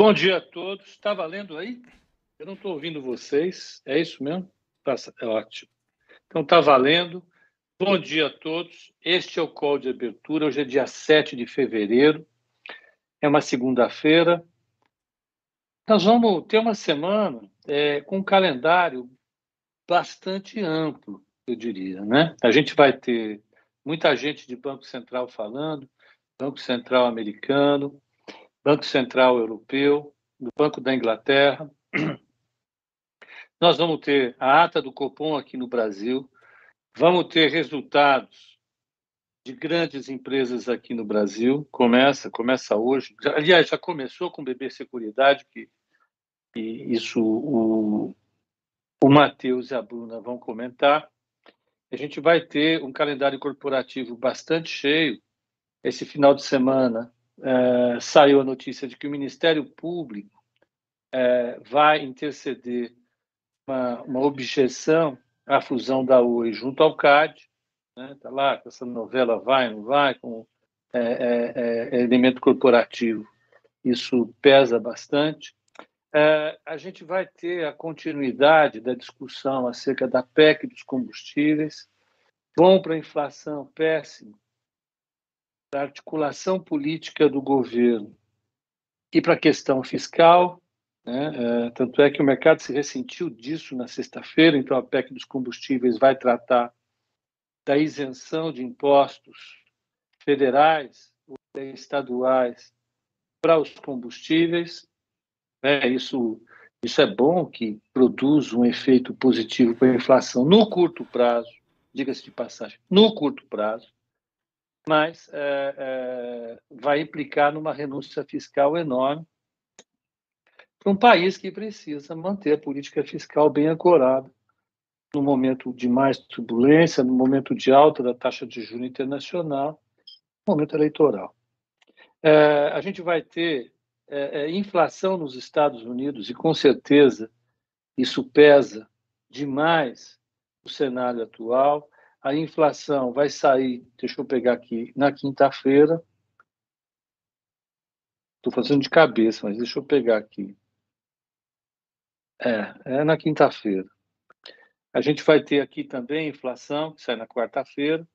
Bom dia a todos. Está valendo aí? Eu não estou ouvindo vocês. É isso mesmo? Tá, é ótimo. Então está valendo. Bom dia a todos. Este é o call de abertura. Hoje é dia 7 de fevereiro. É uma segunda-feira. Nós vamos ter uma semana é, com um calendário bastante amplo, eu diria. Né? A gente vai ter muita gente de Banco Central falando, Banco Central americano, Banco Central Europeu, do Banco da Inglaterra. Nós vamos ter a ata do Copom aqui no Brasil, vamos ter resultados de grandes empresas aqui no Brasil. Começa, começa hoje. Aliás, já começou com o BB Seguridade, que, isso o, o Matheus e a Bruna vão comentar. A gente vai ter um calendário corporativo bastante cheio. Esse final de semana é, saiu a notícia de que o Ministério Público é, vai interceder uma, uma, objeção à fusão da Oi junto ao CAD. Está né? Tá lá, essa novela vai, não vai, com é, é, é, elemento corporativo. Isso pesa bastante. É, a gente vai ter a continuidade da discussão acerca da PEC dos combustíveis. Bom para a inflação, péssimo da articulação política do governo e para a questão fiscal. Né? É, tanto é que o mercado se ressentiu disso na sexta-feira, então a PEC dos combustíveis vai tratar da isenção de impostos federais ou estaduais para os combustíveis. É, isso, isso é bom que produz um efeito positivo para a inflação no curto prazo, diga-se de passagem, no curto prazo mas é, é, vai implicar numa renúncia fiscal enorme para um país que precisa manter a política fiscal bem ancorada no momento de mais turbulência, no momento de alta da taxa de juros internacional, no momento eleitoral. É, a gente vai ter inflação nos Estados Unidos e, com certeza, isso pesa demais o cenário atual a inflação vai sair, deixa eu pegar aqui, na quinta-feira. Estou fazendo de cabeça, mas deixa eu pegar aqui. É, é na quinta-feira. A gente vai ter aqui também inflação, que sai na quarta-feira.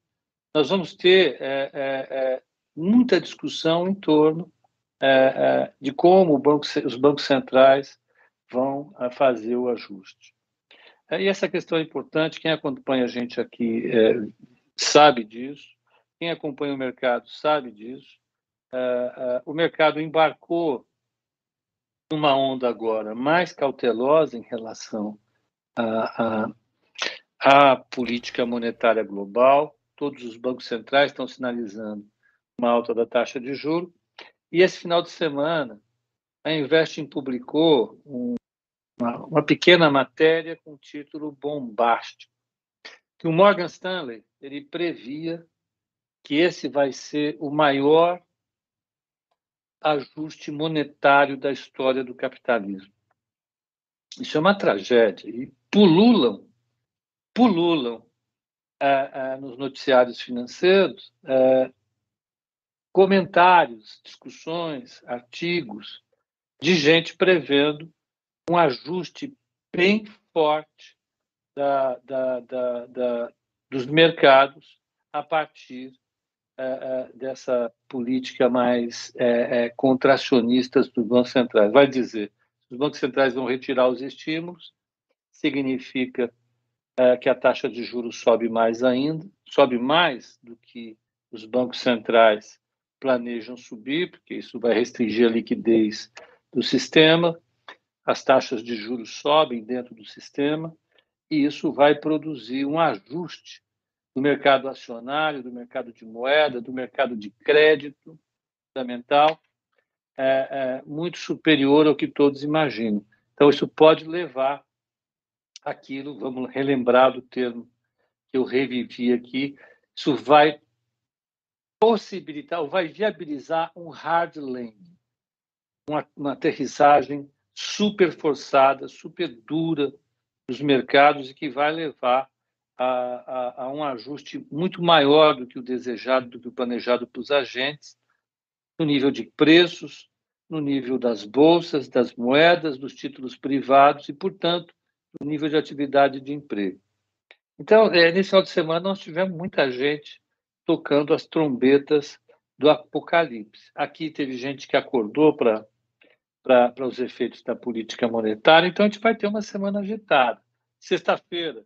Nós vamos ter é, é, é muita discussão em torno é, é, de como banco, os bancos centrais vão fazer o ajuste. É, e essa questão é importante, quem acompanha a gente aqui é, sabe disso, quem acompanha o mercado sabe disso. É, é, o mercado embarcou numa onda agora mais cautelosa em relação à, política monetária global. Todos os bancos centrais estão sinalizando uma alta da taxa de juros. E esse final de semana, a Investing publicou um uma, uma pequena matéria com título bombástico, que o Morgan Stanley ele previa que esse vai ser o maior ajuste monetário da história do capitalismo. Isso é uma tragédia e pululam, pululam é, é, nos noticiários financeiros é, comentários, discussões, artigos de gente prevendo um ajuste bem forte da, da, da, dos mercados a partir uh, uh, dessa política mais uh, contracionista dos bancos centrais. Vai dizer, os bancos centrais vão retirar os estímulos, significa que a taxa de juros sobe mais ainda, sobe mais do que os bancos centrais planejam subir, porque isso vai restringir a liquidez do sistema as taxas de juros sobem dentro do sistema e isso vai produzir um ajuste do mercado acionário, do mercado de moeda, do mercado de crédito fundamental, é, é, muito superior ao que todos imaginam. Então, isso pode levar aquilo, vamos relembrar do termo que eu revivi aqui, isso vai possibilitar, ou vai viabilizar um hard landing, uma, uma aterrissagem super forçada, super dura dos mercados e que vai levar a, a, a, um ajuste muito maior do que o desejado, do que o planejado para os agentes, no nível de preços, no nível das bolsas, das moedas, dos títulos privados e, portanto, no nível de atividade de emprego. Então, é, nesse final de semana, nós tivemos muita gente tocando as trombetas do apocalipse. Aqui teve gente que acordou para para os efeitos da política monetária, então a gente vai ter uma semana agitada. Sexta-feira,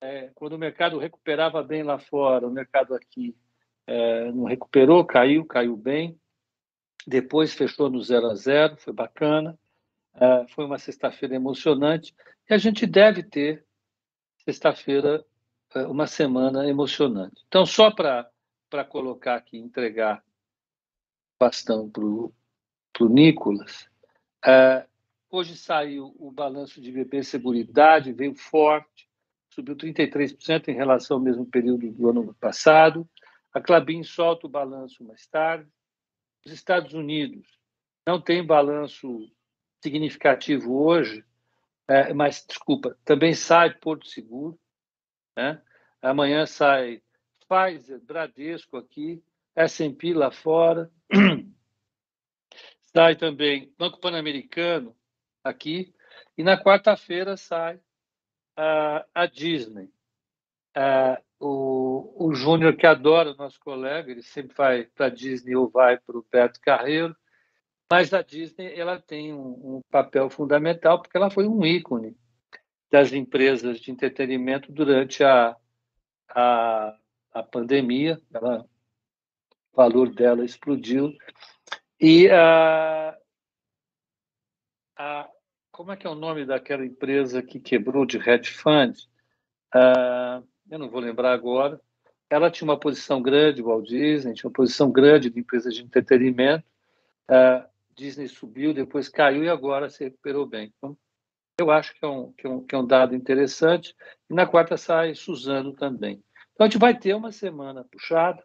é, quando o mercado recuperava bem lá fora, o mercado aqui é, não recuperou, caiu, caiu bem. Depois fechou no 0 a 0, foi bacana. É, foi uma sexta-feira emocionante e a gente deve ter sexta-feira é, uma semana emocionante. Então, só para colocar aqui, entregar bastão para o Nicolas, é, hoje saiu o balanço de VP Seguridade, veio forte, subiu 33% em relação ao mesmo período do ano passado. A Clabin solta o balanço mais tarde. Os Estados Unidos não tem balanço significativo hoje, é, mas, desculpa, também sai Porto Seguro. Né? Amanhã sai Pfizer, Bradesco aqui, S&P lá fora. Sai também Banco Pan-Americano aqui. E na quarta-feira sai uh, a Disney. Uh, o, o Júnior, que adora o nosso colega, ele sempre vai para a Disney ou vai para o Beto Carreiro, mas a Disney ela tem um, um, papel fundamental porque ela foi um ícone das empresas de entretenimento durante a, a, a pandemia. Ela, o valor dela explodiu. E a, a, como é que é o nome daquela empresa que quebrou de hedge fund? Uh, eu não vou lembrar agora, ela tinha uma posição grande, Walt Disney, tinha uma posição grande de empresas de entretenimento. Uh, Disney subiu, depois caiu e agora se recuperou bem. Então, eu acho que é um, que é um, que é um dado interessante. E na quarta sai Suzano também. Então, a gente vai ter uma semana puxada.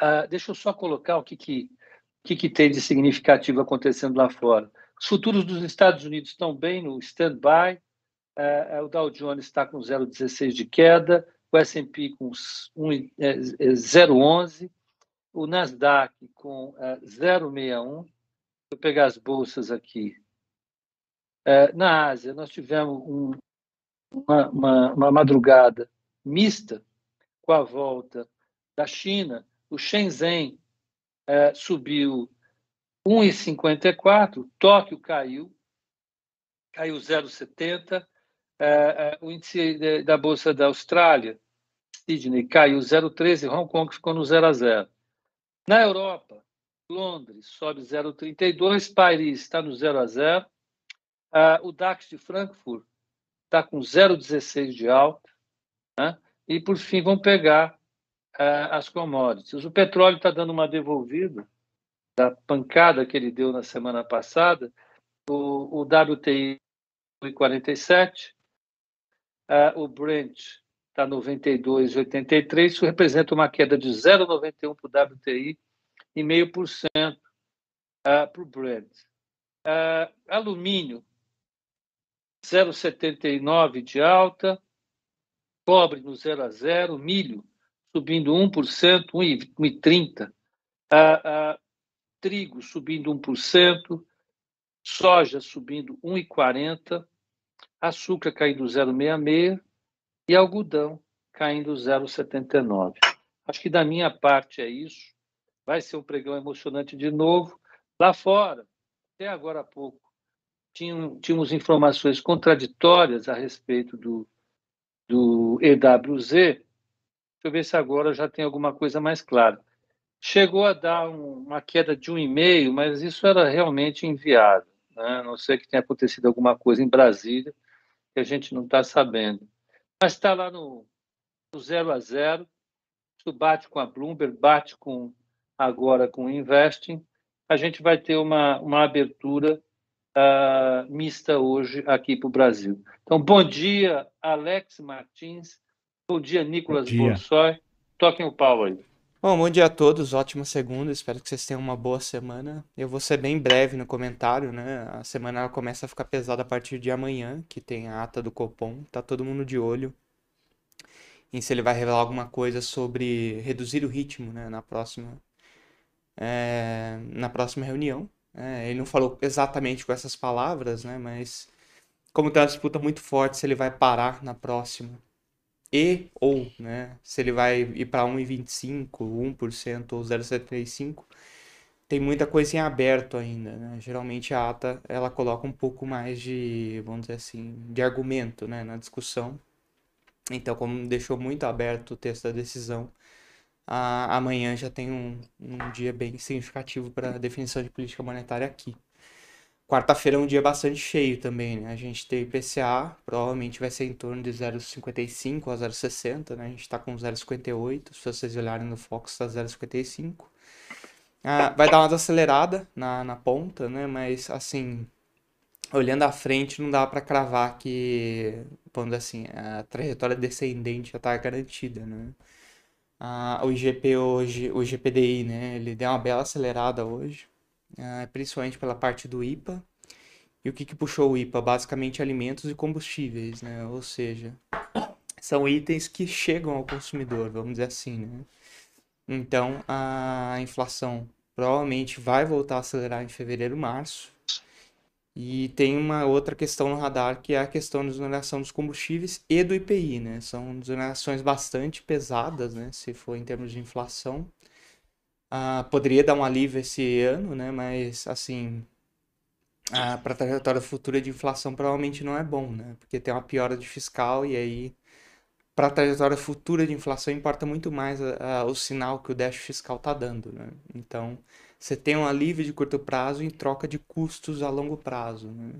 Uh, deixa eu só colocar o que, que, que, que tem de significativo acontecendo lá fora. Os futuros dos Estados Unidos estão bem no stand-by, é, é, o Dow Jones está com 0,16 de queda, o S&P com 0,11, é, o Nasdaq com 0,61. Vou pegar as bolsas aqui. Na Ásia, nós tivemos um, uma, uma, uma madrugada mista com a volta da China. O Shenzhen subiu 1,54, Tóquio caiu, caiu 0,70, é, é, o índice da Bolsa da Austrália, Sydney, caiu 0,13, Hong Kong ficou no 0 a 0. Na Europa, Londres sobe 0,32, Paris está no 0 a 0. Uh, o DAX de Frankfurt está com 0,16 de alta. Né? E, por fim, vão pegar as commodities. O petróleo está dando uma devolvida da pancada que ele deu na semana passada. O, o WTI 47, Uh, o Brent está 92,83, isso representa uma queda de 0,91 para o WTI e meio por cento para o Brent. Uh, alumínio, 0,79 de alta, cobre no 0 a 0, milho subindo 1%, 1,30%, uh, uh, trigo subindo 1%, soja subindo 1,40%, açúcar caindo 0,66 e algodão caindo 0,79. Acho que da minha parte é isso. Vai ser um pregão emocionante de novo. Lá fora, até agora há pouco, tínhamos informações contraditórias a respeito do, do EWZ. Deixa eu ver se agora já tem alguma coisa mais clara. Chegou a dar um, uma queda de 1,5, mas isso era realmente inviável. Né? A não ser que tenha acontecido alguma coisa em Brasília que a gente não está sabendo. Mas está lá no, no zero a zero. Isso bate com a Bloomberg, bate com agora com o Investing. A gente vai ter uma, uma abertura uh, mista hoje aqui para o Brasil. Então, bom dia, Alex Martins. Bom dia, Nicolas Borsoi. Toquem o pau aí. Bom, bom dia a todos, ótima segunda, espero que vocês tenham uma boa semana. Eu vou ser bem breve no comentário, né? A semana ela começa a ficar pesada a partir de amanhã, que tem a ata do Copom, tá todo mundo de olho em se ele vai revelar alguma coisa sobre reduzir o ritmo, né, na próxima, é, na próxima reunião. É, ele não falou exatamente com essas palavras, né? Mas como tem uma disputa muito forte se ele vai parar na próxima e ou, né, se ele vai ir para 1,25, 1% ou 0,75, tem muita coisa em aberto ainda, né? Geralmente a ata ela coloca um pouco mais de, vamos dizer assim, de argumento, né, na discussão. Então, como deixou muito aberto o texto da decisão, a, amanhã já tem um, um dia bem significativo para a definição de política monetária aqui. Quarta-feira é um dia bastante cheio também, né? A gente tem IPCA, provavelmente vai ser em torno de 0,55 a 0,60, né? A gente está com 0,58, se vocês olharem no Fox está 0,55. Ah, vai dar uma desacelerada na, na ponta, né? Mas, assim, olhando à frente, não dá para cravar que, pondo assim, a trajetória descendente já está garantida, né? Ah, o IGP hoje, o IGPDI, né? Ele deu uma bela acelerada hoje principalmente pela parte do IPA. E o que, que puxou o IPA? Basicamente alimentos e combustíveis, né? Ou seja, são itens que chegam ao consumidor, vamos dizer assim, né? Então, a inflação provavelmente vai voltar a acelerar em fevereiro, março. E tem uma outra questão no radar, que é a questão da desoneração dos combustíveis e do IPI, né? São desonerações bastante pesadas, né? Se for em termos de inflação. Ah, poderia dar um alívio esse ano, né? Mas, assim, ah, para a trajetória futura de inflação provavelmente não é bom, né? Porque tem uma piora de fiscal e aí, para a trajetória futura de inflação, importa muito mais a, a, o sinal que o déficit fiscal está dando, né? Então, você tem um alívio de curto prazo em troca de custos a longo prazo, né?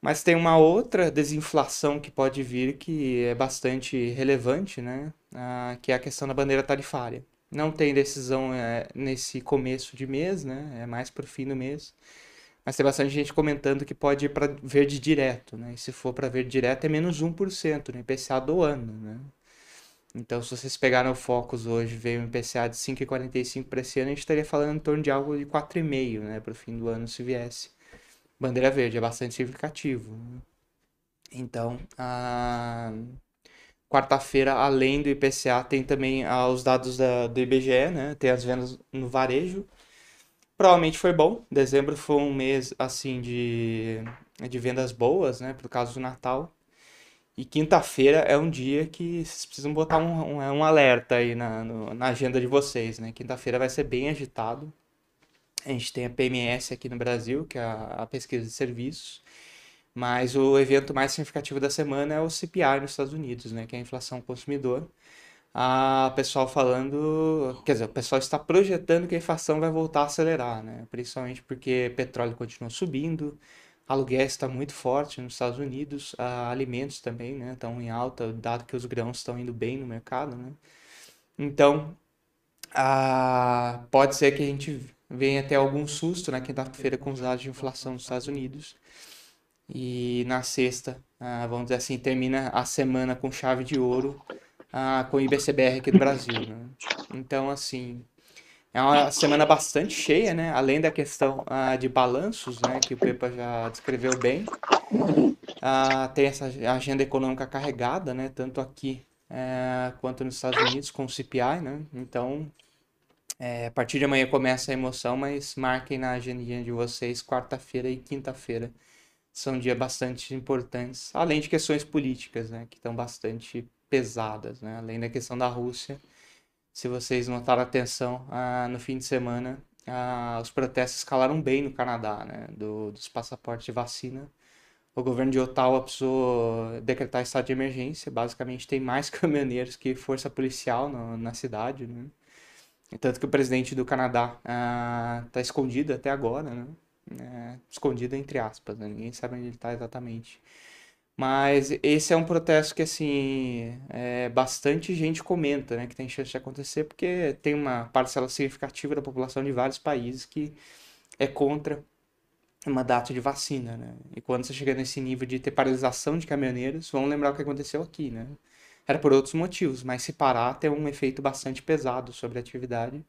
Mas tem uma outra desinflação que pode vir que é bastante relevante, né? Ah, que é a questão da bandeira tarifária. Não tem decisão é, nesse começo de mês, né? É mais pro fim do mês. Mas tem bastante gente comentando que pode ir para verde direto, né? E se for para verde direto é menos 1% no IPCA do ano, né? Então, se vocês pegaram o Focus hoje, veio um IPCA de 5,45 para esse ano, a gente estaria falando em torno de algo de 4,5, né? Para o fim do ano, se viesse. Bandeira verde é bastante significativo. Né? Então, a... Quarta-feira, além do IPCA, tem também ah, os dados da, do IBGE, né? Tem as vendas no varejo. Provavelmente foi bom. Dezembro foi um mês, assim, de, de vendas boas, né? Por causa do Natal. E quinta-feira é um dia que vocês precisam botar um, um, um alerta aí na, no, na agenda de vocês, né? Quinta-feira vai ser bem agitado. A gente tem a PMS aqui no Brasil, que é a, a pesquisa de serviços. Mas o evento mais significativo da semana é o CPI nos Estados Unidos, né, que é a inflação consumidor. A pessoal falando, quer dizer, o pessoal está projetando que a inflação vai voltar a acelerar, né? Principalmente porque petróleo continua subindo, aluguel está muito forte nos Estados Unidos, alimentos também, né, estão em alta, dado que os grãos estão indo bem no mercado, né? Então, pode ser que a gente venha até algum susto na quinta-feira com os dados de inflação nos Estados Unidos. E na sexta, ah, vamos dizer assim, termina a semana com chave de ouro ah, com o IBCBR aqui do Brasil. Né? Então, assim, é uma semana bastante cheia, né? Além da questão ah, de balanços, né? Que o Pepa já descreveu bem. Ah, tem essa agenda econômica carregada, né? Tanto aqui é, quanto nos Estados Unidos com o CPI, né? Então, é, a partir de amanhã começa a emoção, mas marquem na agenda de vocês quarta-feira e quinta-feira são dias bastante importantes, além de questões políticas, né, que estão bastante pesadas, né, além da questão da Rússia. Se vocês notaram atenção, ah, no fim de semana, ah, os protestos escalaram bem no Canadá, né, do, dos passaportes de vacina. O governo de Ottawa precisou decretar estado de emergência. Basicamente, tem mais caminhoneiros que força policial no, na cidade, né? Tanto que o presidente do Canadá está ah, escondido até agora, né? É, escondido entre aspas, né? ninguém sabe onde ele está exatamente. Mas esse é um protesto que, assim, é, bastante gente comenta, né, que tem chance de acontecer, porque tem uma parcela significativa da população de vários países que é contra uma data de vacina, né? E quando você chega nesse nível de ter paralisação de caminhoneiros, vamos lembrar o que aconteceu aqui, né? Era por outros motivos, mas se parar tem um efeito bastante pesado sobre a atividade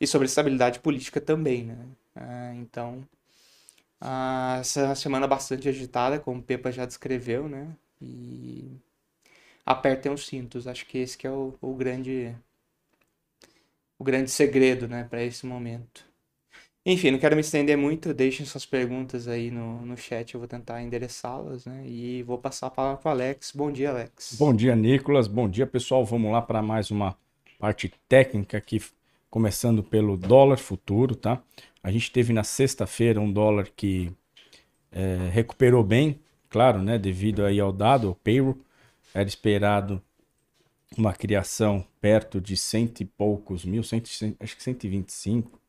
e sobre a estabilidade política também, né? Ah, então, ah, essa semana bastante agitada, como o Pepa já descreveu, né? E apertem os cintos. Acho que esse que é o, o grande o grande segredo, né, para esse momento. Enfim, não quero me estender muito, deixem suas perguntas aí no, no chat, eu vou tentar endereçá-las, né? E vou passar a palavra para o Alex. Bom dia, Alex. Bom dia, Nicolas. Bom dia, pessoal. Vamos lá para mais uma parte técnica aqui, começando pelo dólar futuro, tá? A gente teve na sexta-feira um dólar que é, recuperou bem, claro, né? Devido aí ao dado, ao payroll, era esperado uma criação perto de cento e poucos mil, cento, acho que 125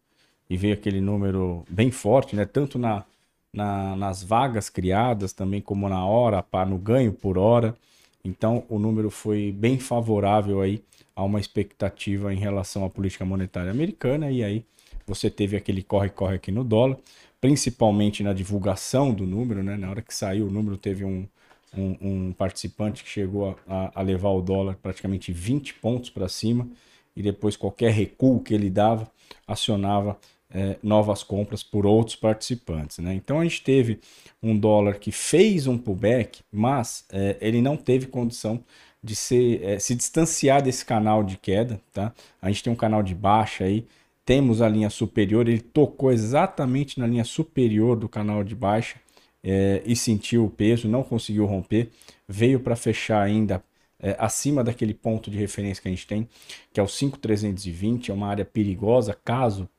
e veio aquele número bem forte, né? Tanto na, na, nas vagas criadas, também como na hora, para no ganho por hora. Então o número foi bem favorável aí a uma expectativa em relação à política monetária americana e aí você teve aquele corre-corre aqui no dólar, principalmente na divulgação do número, né? Na hora que saiu o número teve um, um, um participante que chegou a, a, levar o dólar praticamente 20 pontos para cima e depois qualquer recuo que ele dava acionava é, novas compras por outros participantes. Né? Então a gente teve um dólar que fez um pullback, mas é, ele não teve condição de ser, é, se distanciar desse canal de queda. Tá? A gente tem um canal de baixa aí, temos a linha superior, ele tocou exatamente na linha superior do canal de baixa é, e sentiu o peso, não conseguiu romper, veio para fechar ainda é, acima daquele ponto de referência que a gente tem, que é o 5,320, é uma área perigosa caso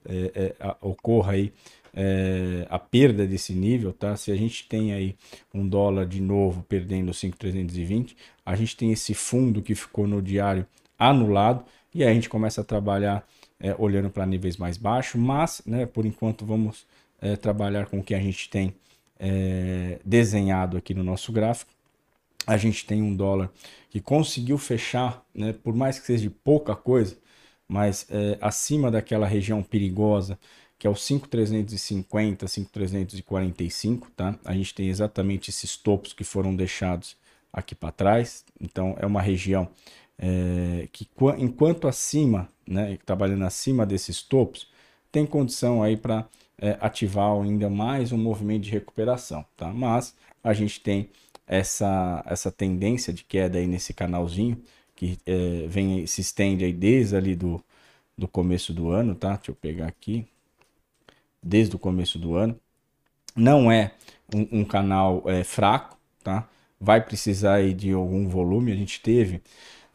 a, ocorra aí é, a perda desse nível, tá? Se a gente tem aí um dólar de novo perdendo 5,320, a gente tem esse fundo que ficou no diário anulado e aí a gente começa a trabalhar é, olhando para níveis mais baixos, mas, né, por enquanto vamos é, trabalhar com o que a gente tem desenhado aqui no nosso gráfico a gente tem um dólar que conseguiu fechar, né, por mais que seja de pouca coisa, mas é, acima daquela região perigosa, que é o 5,350, 5,345, tá? A gente tem exatamente esses topos que foram deixados aqui para trás. Então, é uma região é, que, enquanto acima, né, trabalhando acima desses topos, tem condição aí para é, ativar ainda mais um movimento de recuperação, tá? Mas a gente tem essa, essa tendência de queda aí nesse canalzinho, que é, vem se estende aí desde ali do, do começo do ano, tá? Deixa eu pegar aqui. Desde o começo do ano. Não é um, um canal é, fraco, tá? Vai precisar de algum volume. A gente teve,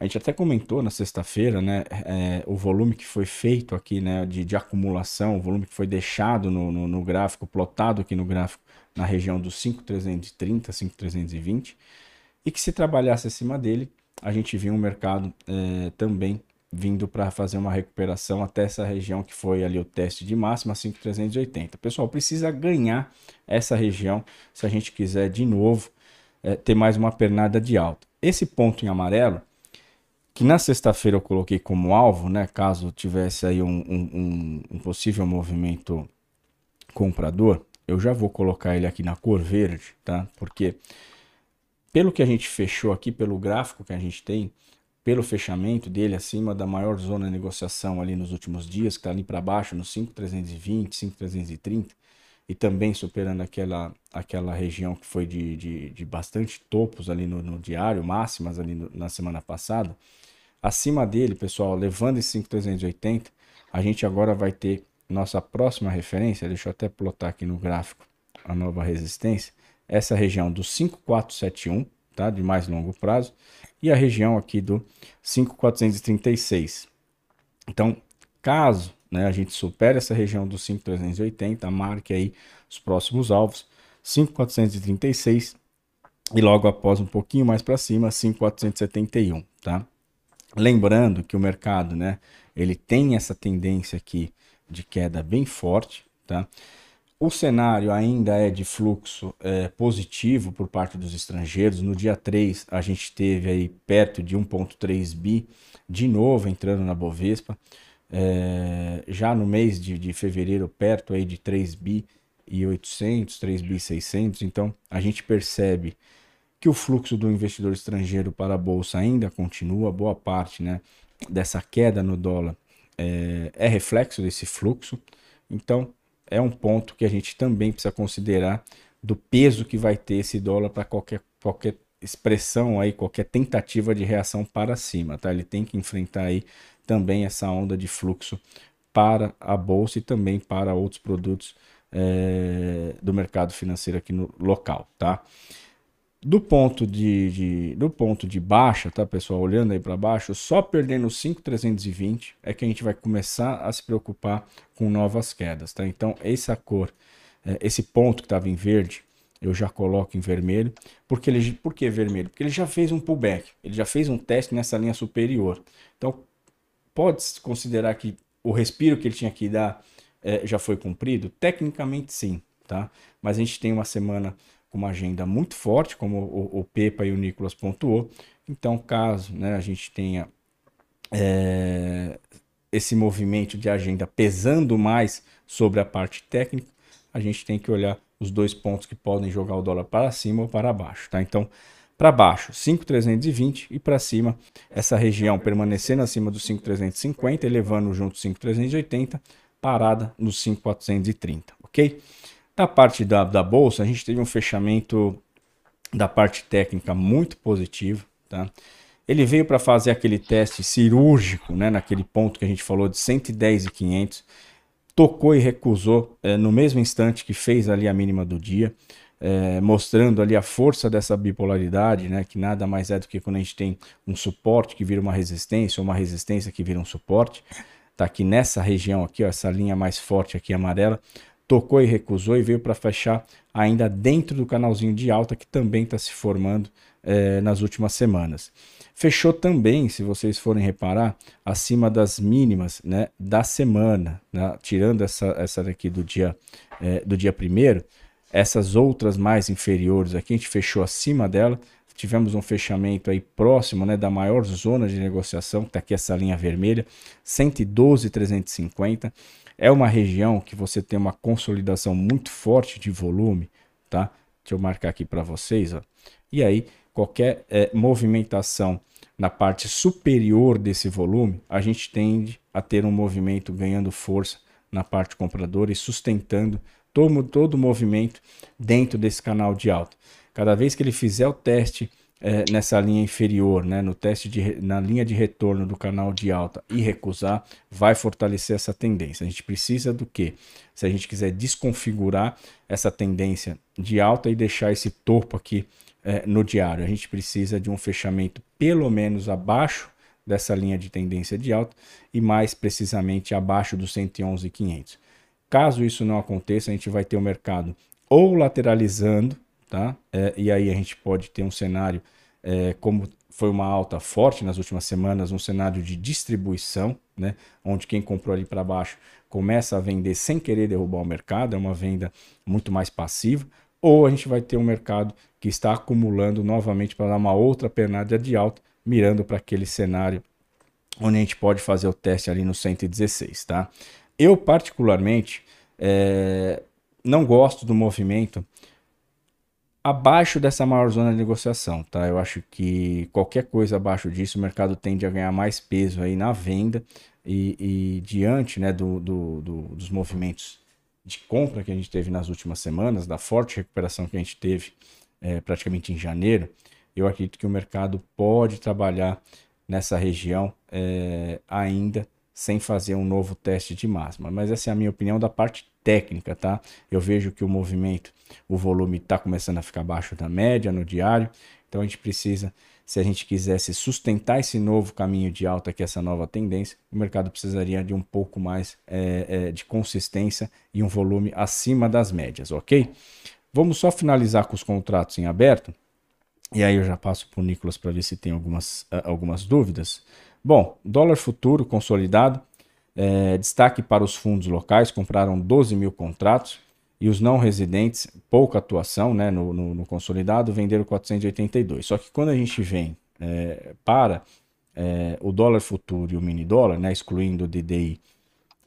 a gente até comentou na sexta-feira, né? É, o volume que foi feito aqui, né? De, de acumulação, o volume que foi deixado no, no, no gráfico, plotado aqui no gráfico na região dos 5,330, 5,320, e que se trabalhasse acima dele, a gente viu um mercado é, também vindo para fazer uma recuperação até essa região que foi ali o teste de máxima 5,380. Pessoal, precisa ganhar essa região se a gente quiser de novo é, ter mais uma pernada de alta. Esse ponto em amarelo, que na sexta-feira eu coloquei como alvo, né, caso tivesse aí um, um, um possível movimento comprador, eu já vou colocar ele aqui na cor verde, tá? Porque pelo que a gente fechou aqui, pelo gráfico que a gente tem, pelo fechamento dele acima da maior zona de negociação ali nos últimos dias, que está ali para baixo, no 5,320, 5,330, e também superando aquela, aquela região que foi de, de, de bastante topos ali no, no diário, máximas ali no, na semana passada, acima dele, pessoal, levando esse 5,380, a gente agora vai ter nossa próxima referência, deixa eu até plotar aqui no gráfico a nova resistência, essa região do 5471, tá? De mais longo prazo, e a região aqui do 5436. Então, caso né, a gente supere essa região do 5380, marque aí os próximos alvos, 5436 e logo após um pouquinho mais para cima, 5471, tá? Lembrando que o mercado, né, ele tem essa tendência aqui de queda bem forte, tá? O cenário ainda é de fluxo é, positivo por parte dos estrangeiros. No dia 3, a gente teve aí perto de 1,3 bi de novo entrando na Bovespa. É, já no mês de, de fevereiro, perto aí de 3 bi e 800, 3 bi 600. Então, a gente percebe que o fluxo do investidor estrangeiro para a bolsa ainda continua, boa parte né, dessa queda no dólar é, é reflexo desse fluxo. Então, é um ponto que a gente também precisa considerar do peso que vai ter esse dólar para qualquer, qualquer expressão aí, qualquer tentativa de reação para cima, tá? Ele tem que enfrentar aí também essa onda de fluxo para a bolsa e também para outros produtos é, do mercado financeiro aqui no local, tá? Do ponto de, de, do ponto de baixa, tá, pessoal? Olhando aí para baixo, só perdendo 5,320 é que a gente vai começar a se preocupar com novas quedas, tá? Então, essa cor, é, esse ponto que estava em verde, eu já coloco em vermelho. Porque ele, por que vermelho? Porque ele já fez um pullback, ele já fez um teste nessa linha superior. Então, pode-se considerar que o respiro que ele tinha que dar é, já foi cumprido? Tecnicamente, sim, tá? Mas a gente tem uma semana com uma agenda muito forte, como o, o Pepa e o Nicolas pontuou. Então, caso né, a gente tenha é, esse movimento de agenda pesando mais sobre a parte técnica, a gente tem que olhar os dois pontos que podem jogar o dólar para cima ou para baixo, tá? Então, para baixo, 5,320 e para cima, essa região permanecendo acima dos 5,350, elevando junto 5,380, parada nos 5,430, ok? Da parte da, da bolsa, a gente teve um fechamento da parte técnica muito positivo, tá? Ele veio para fazer aquele teste cirúrgico, né, naquele ponto que a gente falou de 110 e 500, tocou e recusou é, no mesmo instante que fez ali a mínima do dia, é, mostrando ali a força dessa bipolaridade, né, que nada mais é do que quando a gente tem um suporte que vira uma resistência, ou uma resistência que vira um suporte. Tá aqui nessa região aqui, ó, essa linha mais forte aqui amarela, tocou e recusou e veio para fechar ainda dentro do canalzinho de alta que também está se formando é, nas últimas semanas. Fechou também, se vocês forem reparar, acima das mínimas né, da semana, né, tirando essa, essa daqui do dia, é, do dia primeiro, essas outras mais inferiores aqui, a gente fechou acima dela, tivemos um fechamento aí próximo né, da maior zona de negociação, que está aqui essa linha vermelha, 112,350. É uma região que você tem uma consolidação muito forte de volume, tá? Deixa eu marcar aqui para vocês, ó. E aí, qualquer é, movimentação na parte superior desse volume, a gente tende a ter um movimento ganhando força na parte compradora e sustentando todo, todo o movimento dentro desse canal de alta. Cada vez que ele fizer o teste é, nessa linha inferior, né, no teste de, na linha de retorno do canal de alta e recusar, vai fortalecer essa tendência. A gente precisa do que? Se a gente quiser desconfigurar essa tendência de alta e deixar esse topo aqui é, no diário. A gente precisa de um fechamento pelo menos abaixo dessa linha de tendência de alta e mais precisamente abaixo dos 111,500. Caso isso não aconteça, a gente vai ter o mercado ou lateralizando, tá? É, e aí a gente pode ter um cenário é, como foi uma alta forte nas últimas semanas, um cenário de distribuição, né? Onde quem comprou ali para baixo começa a vender sem querer derrubar o mercado, é uma venda muito mais passiva, ou a gente vai ter um mercado que está acumulando novamente para dar uma outra pernada de alta, mirando para aquele cenário onde a gente pode fazer o teste ali no 116, tá? Eu particularmente é, não gosto do movimento abaixo dessa maior zona de negociação, tá? Eu acho que qualquer coisa abaixo disso, o mercado tende a ganhar mais peso aí na venda e, e diante, né, do, do, do, dos movimentos de compra que a gente teve nas últimas semanas, da forte recuperação que a gente teve é, praticamente em janeiro, eu acredito que o mercado pode trabalhar nessa região é, ainda sem fazer um novo teste de máxima. Mas essa é a minha opinião da parte técnica, tá? Eu vejo que o movimento, o volume está começando a ficar abaixo da média no diário, então a gente precisa, se a gente quisesse sustentar esse novo caminho de alta, que é essa nova tendência, o mercado precisaria de um pouco mais é, é, de consistência e um volume acima das médias, ok? Vamos só finalizar com os contratos em aberto. E aí eu já passo para o Nicolas para ver se tem algumas, uh, algumas dúvidas. Bom, dólar futuro consolidado. É, destaque para os fundos locais, compraram 12 mil contratos. E os não residentes, pouca atuação né, no, no, no consolidado, venderam 482. Só que quando a gente vem é, para é, o dólar futuro e o mini dólar, né, excluindo o DDI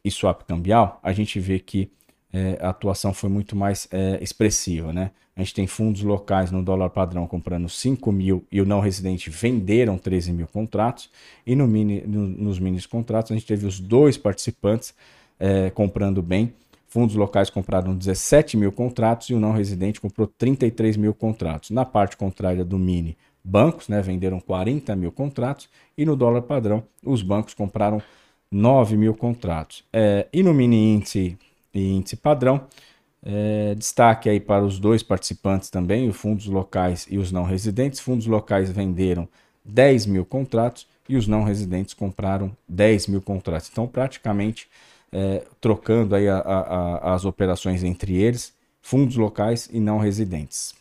e swap cambial, a gente vê que é, a atuação foi muito mais é, expressiva. Né? A gente tem fundos locais no dólar padrão comprando 5 mil e o não residente venderam 13 mil contratos. E no mini, no, nos mini contratos a gente teve os dois participantes é, comprando bem. Fundos locais compraram 17 mil contratos e o não residente comprou 33 mil contratos. Na parte contrária do mini, bancos né, venderam 40 mil contratos e no dólar padrão os bancos compraram 9 mil contratos. É, e no mini índice e índice padrão, é, destaque aí para os dois participantes também, os fundos locais e os não residentes. Fundos locais venderam 10 mil contratos e os não residentes compraram 10 mil contratos. Então, praticamente é, trocando aí a, a, as operações entre eles, fundos locais e não residentes.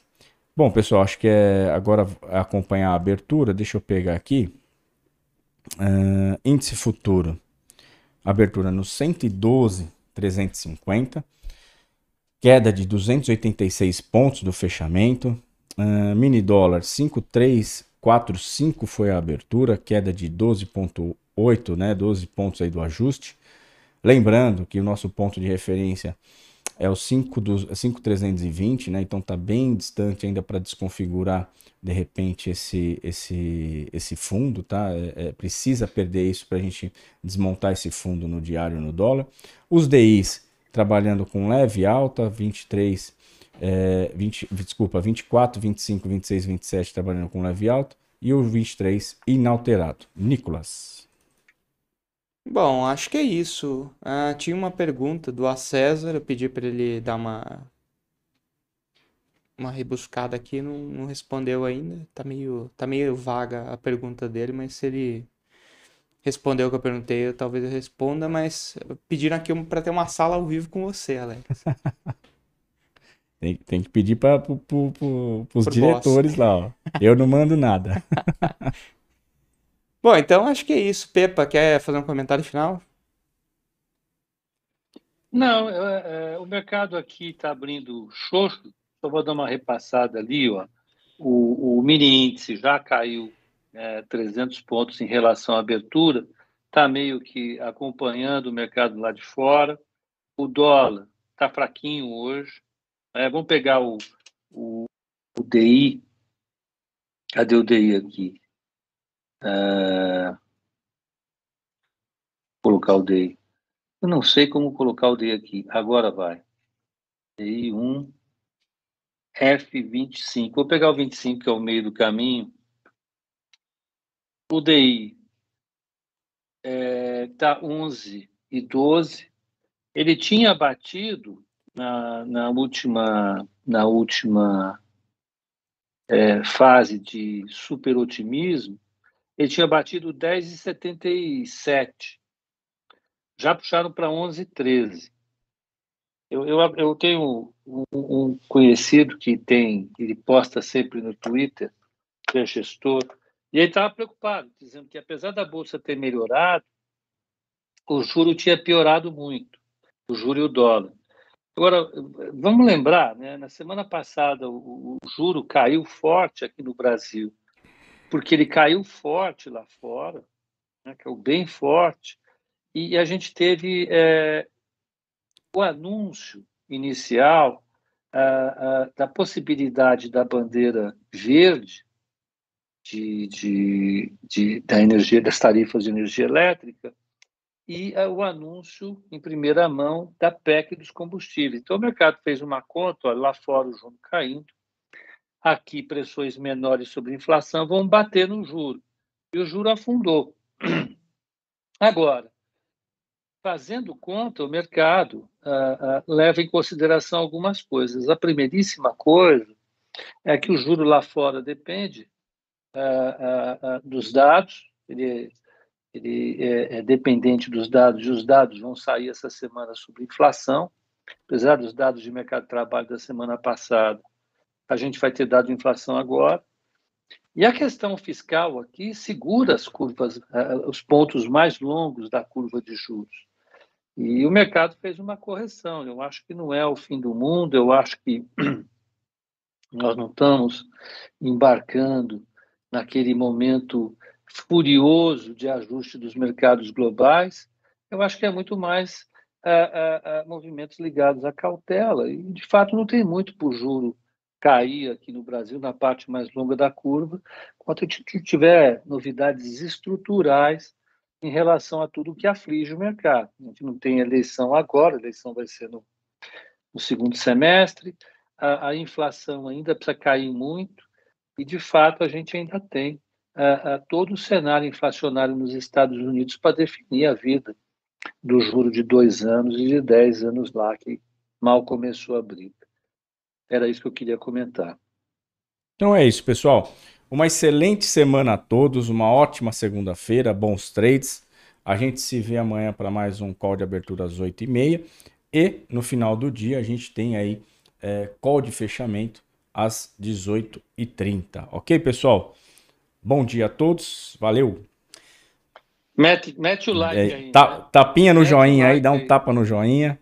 Bom, pessoal, acho que é agora acompanhar a abertura. Deixa eu pegar aqui. Uh, índice futuro. Abertura no 112,350. Queda de 286 pontos do fechamento. Uh, mini dólar 5345 foi a abertura, queda de 12,8, né? 12 pontos aí do ajuste. Lembrando que o nosso ponto de referência é o 5320, né? Então tá bem distante ainda para desconfigurar de repente esse esse esse fundo, tá? É, é, precisa perder isso para a gente desmontar esse fundo no diário no dólar. Os DIs trabalhando com leve alta, 23 é, 20, desculpa, 24, 25, 26, 27 trabalhando com leve alta e o 23 inalterado. Nicolas. Bom, acho que é isso. Ah, tinha uma pergunta do A César, eu pedi para ele dar uma uma rebuscada aqui, não, não respondeu ainda. Tá meio, tá meio vaga a pergunta dele, mas se ele respondeu o que eu perguntei, eu, talvez eu responda, mas pediram aqui para ter uma sala ao vivo com você, Alex. tem, tem que pedir para pro, pro, pro, os diretores boss. lá, ó. Eu não mando nada. Bom, então acho que é isso. Pepa, quer fazer um comentário final? Não, é, é, o mercado aqui está abrindo xoxo. Só vou dar uma repassada ali. Ó. O, o mini índice já caiu é, 300 pontos em relação à abertura. Está meio que acompanhando o mercado lá de fora. O dólar está fraquinho hoje. É, vamos pegar o, o, o DI. Cadê o DI aqui? Uh, colocar o DI. Eu não sei como colocar o DI aqui. Agora vai. DI 1, F25. Vou pegar o 25, que é o meio do caminho. O DI está é, 11 e 12. Ele tinha batido na, na última, na última é, fase de super otimismo ele tinha batido 10,77. Já puxaram para 11,13. Eu, eu, eu tenho um, um, conhecido que tem, ele posta sempre no Twitter, que é gestor, e ele estava preocupado, dizendo que apesar da bolsa ter melhorado, o juro tinha piorado muito, o juro e o dólar. Agora, vamos lembrar, né, na semana passada o, o juro caiu forte aqui no Brasil porque ele caiu forte lá fora, né, caiu bem forte, e a gente teve é, o anúncio inicial da possibilidade da bandeira verde de, de, de, da energia das tarifas de energia elétrica e o anúncio em primeira mão da PEC dos combustíveis. Então o mercado fez uma conta, lá fora o juro caindo, aqui pressões menores sobre inflação vão bater no juro. E o juro afundou. Agora, fazendo conta, o mercado ah, ah, leva em consideração algumas coisas. A primeiríssima coisa é que o juro lá fora depende ah, dos dados, ele, ele é, é, dependente dos dados, e os dados vão sair essa semana sobre inflação. Apesar dos dados de mercado de trabalho da semana passada, a gente vai ter dado inflação agora. E a questão fiscal aqui segura as curvas, eh, os pontos mais longos da curva de juros. E o mercado fez uma correção. Eu acho que não é o fim do mundo, eu acho que nós não estamos embarcando naquele momento furioso de ajuste dos mercados globais. Eu acho que é muito mais uh, uh, uh, movimentos ligados à cautela. E, de fato, não tem muito por juro cair aqui no Brasil na parte mais longa da curva, quando a gente tiver novidades estruturais em relação a tudo que aflige o mercado. A gente não tem eleição agora, a eleição vai ser no, no segundo semestre, a, a, inflação ainda precisa cair muito, e de fato a gente ainda tem a, a todo o cenário inflacionário nos Estados Unidos para definir a vida do juro de dois anos e de dez anos lá, que mal começou a briga. Era isso que eu queria comentar. Então é isso, pessoal. Uma excelente semana a todos, uma ótima segunda-feira, bons trades. A gente se vê amanhã para mais um call de abertura às 8h30. E no final do dia a gente tem aí é, call de fechamento às 18h30. Ok, pessoal? Bom dia a todos, valeu! Mete, mete o like é, aí. Ta, né? Tapinha no mete joinha like aí, dá um aí. tapa no joinha.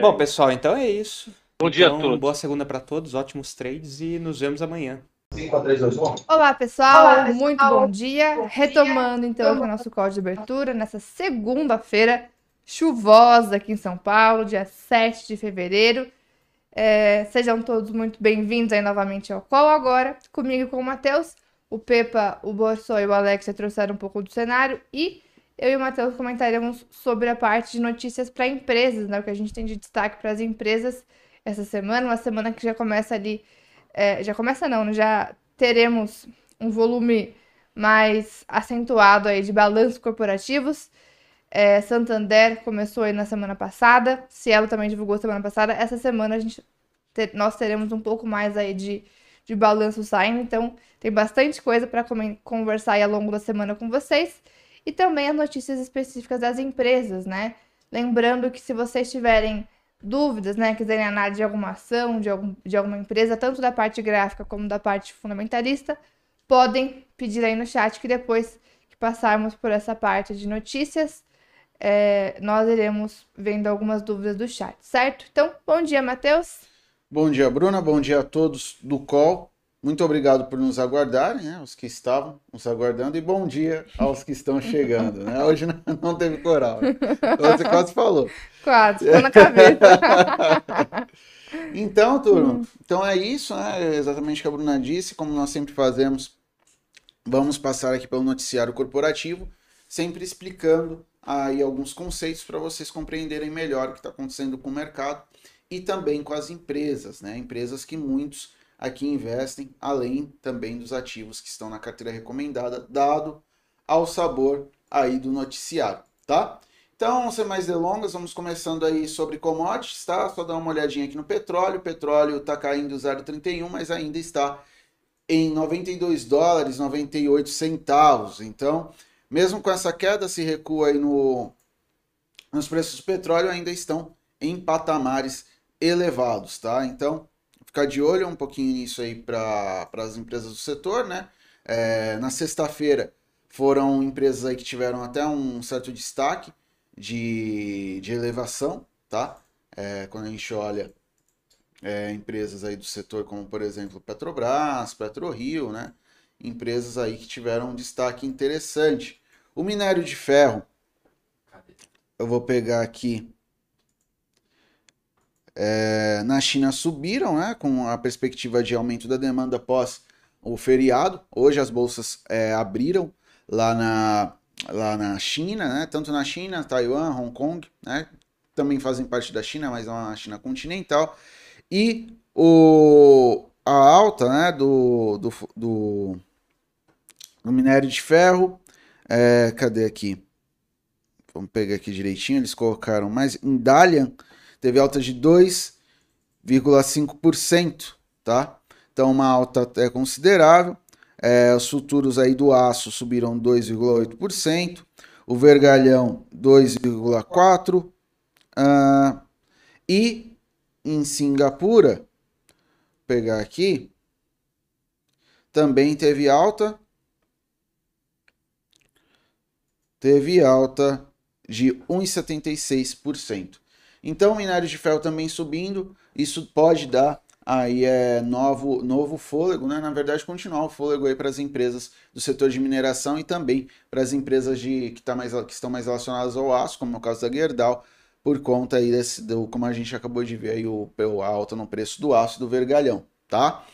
Bom, pessoal, então é isso. Bom dia então, a todos. Boa segunda para todos, ótimos trades e nos vemos amanhã. 5, 4, 3, 2, 1. Olá, pessoal. Olá, pessoal. Muito bom dia. Bom Retomando, dia. então, o nosso código de abertura nessa segunda-feira chuvosa aqui em São Paulo, dia 7 de fevereiro. É, sejam todos muito bem-vindos aí novamente ao call agora, comigo e com o Matheus. O Pepa, o Borsó e o Alex já trouxeram um pouco do cenário e eu e o Matheus comentaremos sobre a parte de notícias para empresas, né? O que a gente tem de destaque para as empresas essa semana, uma semana que já começa ali, é, já começa não, né? já teremos um volume mais acentuado aí de balanços corporativos. É, Santander começou aí na semana passada, Cielo também divulgou semana passada. Essa semana a gente ter, nós teremos um pouco mais aí de, de balanço saindo, então tem bastante coisa para conversar aí ao longo da semana com vocês. E também as notícias específicas das empresas, né? Lembrando que se vocês tiverem dúvidas, né, quiserem análise de alguma ação, de, algum, de alguma empresa, tanto da parte gráfica como da parte fundamentalista, podem pedir aí no chat que depois que passarmos por essa parte de notícias, é, nós iremos vendo algumas dúvidas do chat, certo? Então, bom dia, Matheus. Bom dia, Bruna. Bom dia a todos do call. Muito obrigado por nos aguardarem, né? Os que estavam nos aguardando, e bom dia aos que estão chegando. Né? Hoje não teve coral. Você quase falou. Quase, ficou na cabeça. então, turma, então é isso, né? É exatamente o que a Bruna disse, como nós sempre fazemos. Vamos passar aqui pelo noticiário corporativo, sempre explicando aí alguns conceitos para vocês compreenderem melhor o que está acontecendo com o mercado e também com as empresas, né? Empresas que muitos aqui investem, além também dos ativos que estão na carteira recomendada, dado ao sabor aí do noticiário, tá? Então, sem mais delongas, vamos começando aí sobre commodities, tá? Só dar uma olhadinha aqui no petróleo. O petróleo está caindo 0,31, mas ainda está em 92 dólares 98 centavos. Então, mesmo com essa queda, se recua aí no, nos preços do petróleo, ainda estão em patamares elevados, tá? Então, ficar de olho um pouquinho nisso aí para as empresas do setor, né? É, na sexta-feira foram empresas aí que tiveram até um certo destaque de, de elevação, tá? É, quando a gente olha é, empresas aí do setor como, por exemplo, Petrobras, PetroRio, né? Empresas aí que tiveram um destaque interessante. O minério de ferro, eu vou pegar aqui é, na China subiram, né, com a perspectiva de aumento da demanda após o feriado. Hoje as bolsas é, abriram lá na, lá na China, né, tanto na China, Taiwan, Hong Kong, né, também fazem parte da China, mas é uma China continental. E o, a alta né, do, do, do, do minério de ferro, é, cadê aqui? Vamos pegar aqui direitinho, eles colocaram mais em Dalian teve alta de 2,5%, tá? Então uma alta é considerável. É, os futuros aí do aço subiram 2,8%, o vergalhão 2,4%, uh, e em Singapura, vou pegar aqui, também teve alta, teve alta de 1,76%. Então, minérios de ferro também subindo, isso pode dar aí é novo, novo fôlego, né? Na verdade, continuar o fôlego aí para as empresas do setor de mineração e também para as empresas de, que, tá mais, que estão mais relacionadas ao aço, como no caso da Gerdau, por conta aí desse, do, como a gente acabou de ver aí, o, a alta no preço do aço do vergalhão, tá?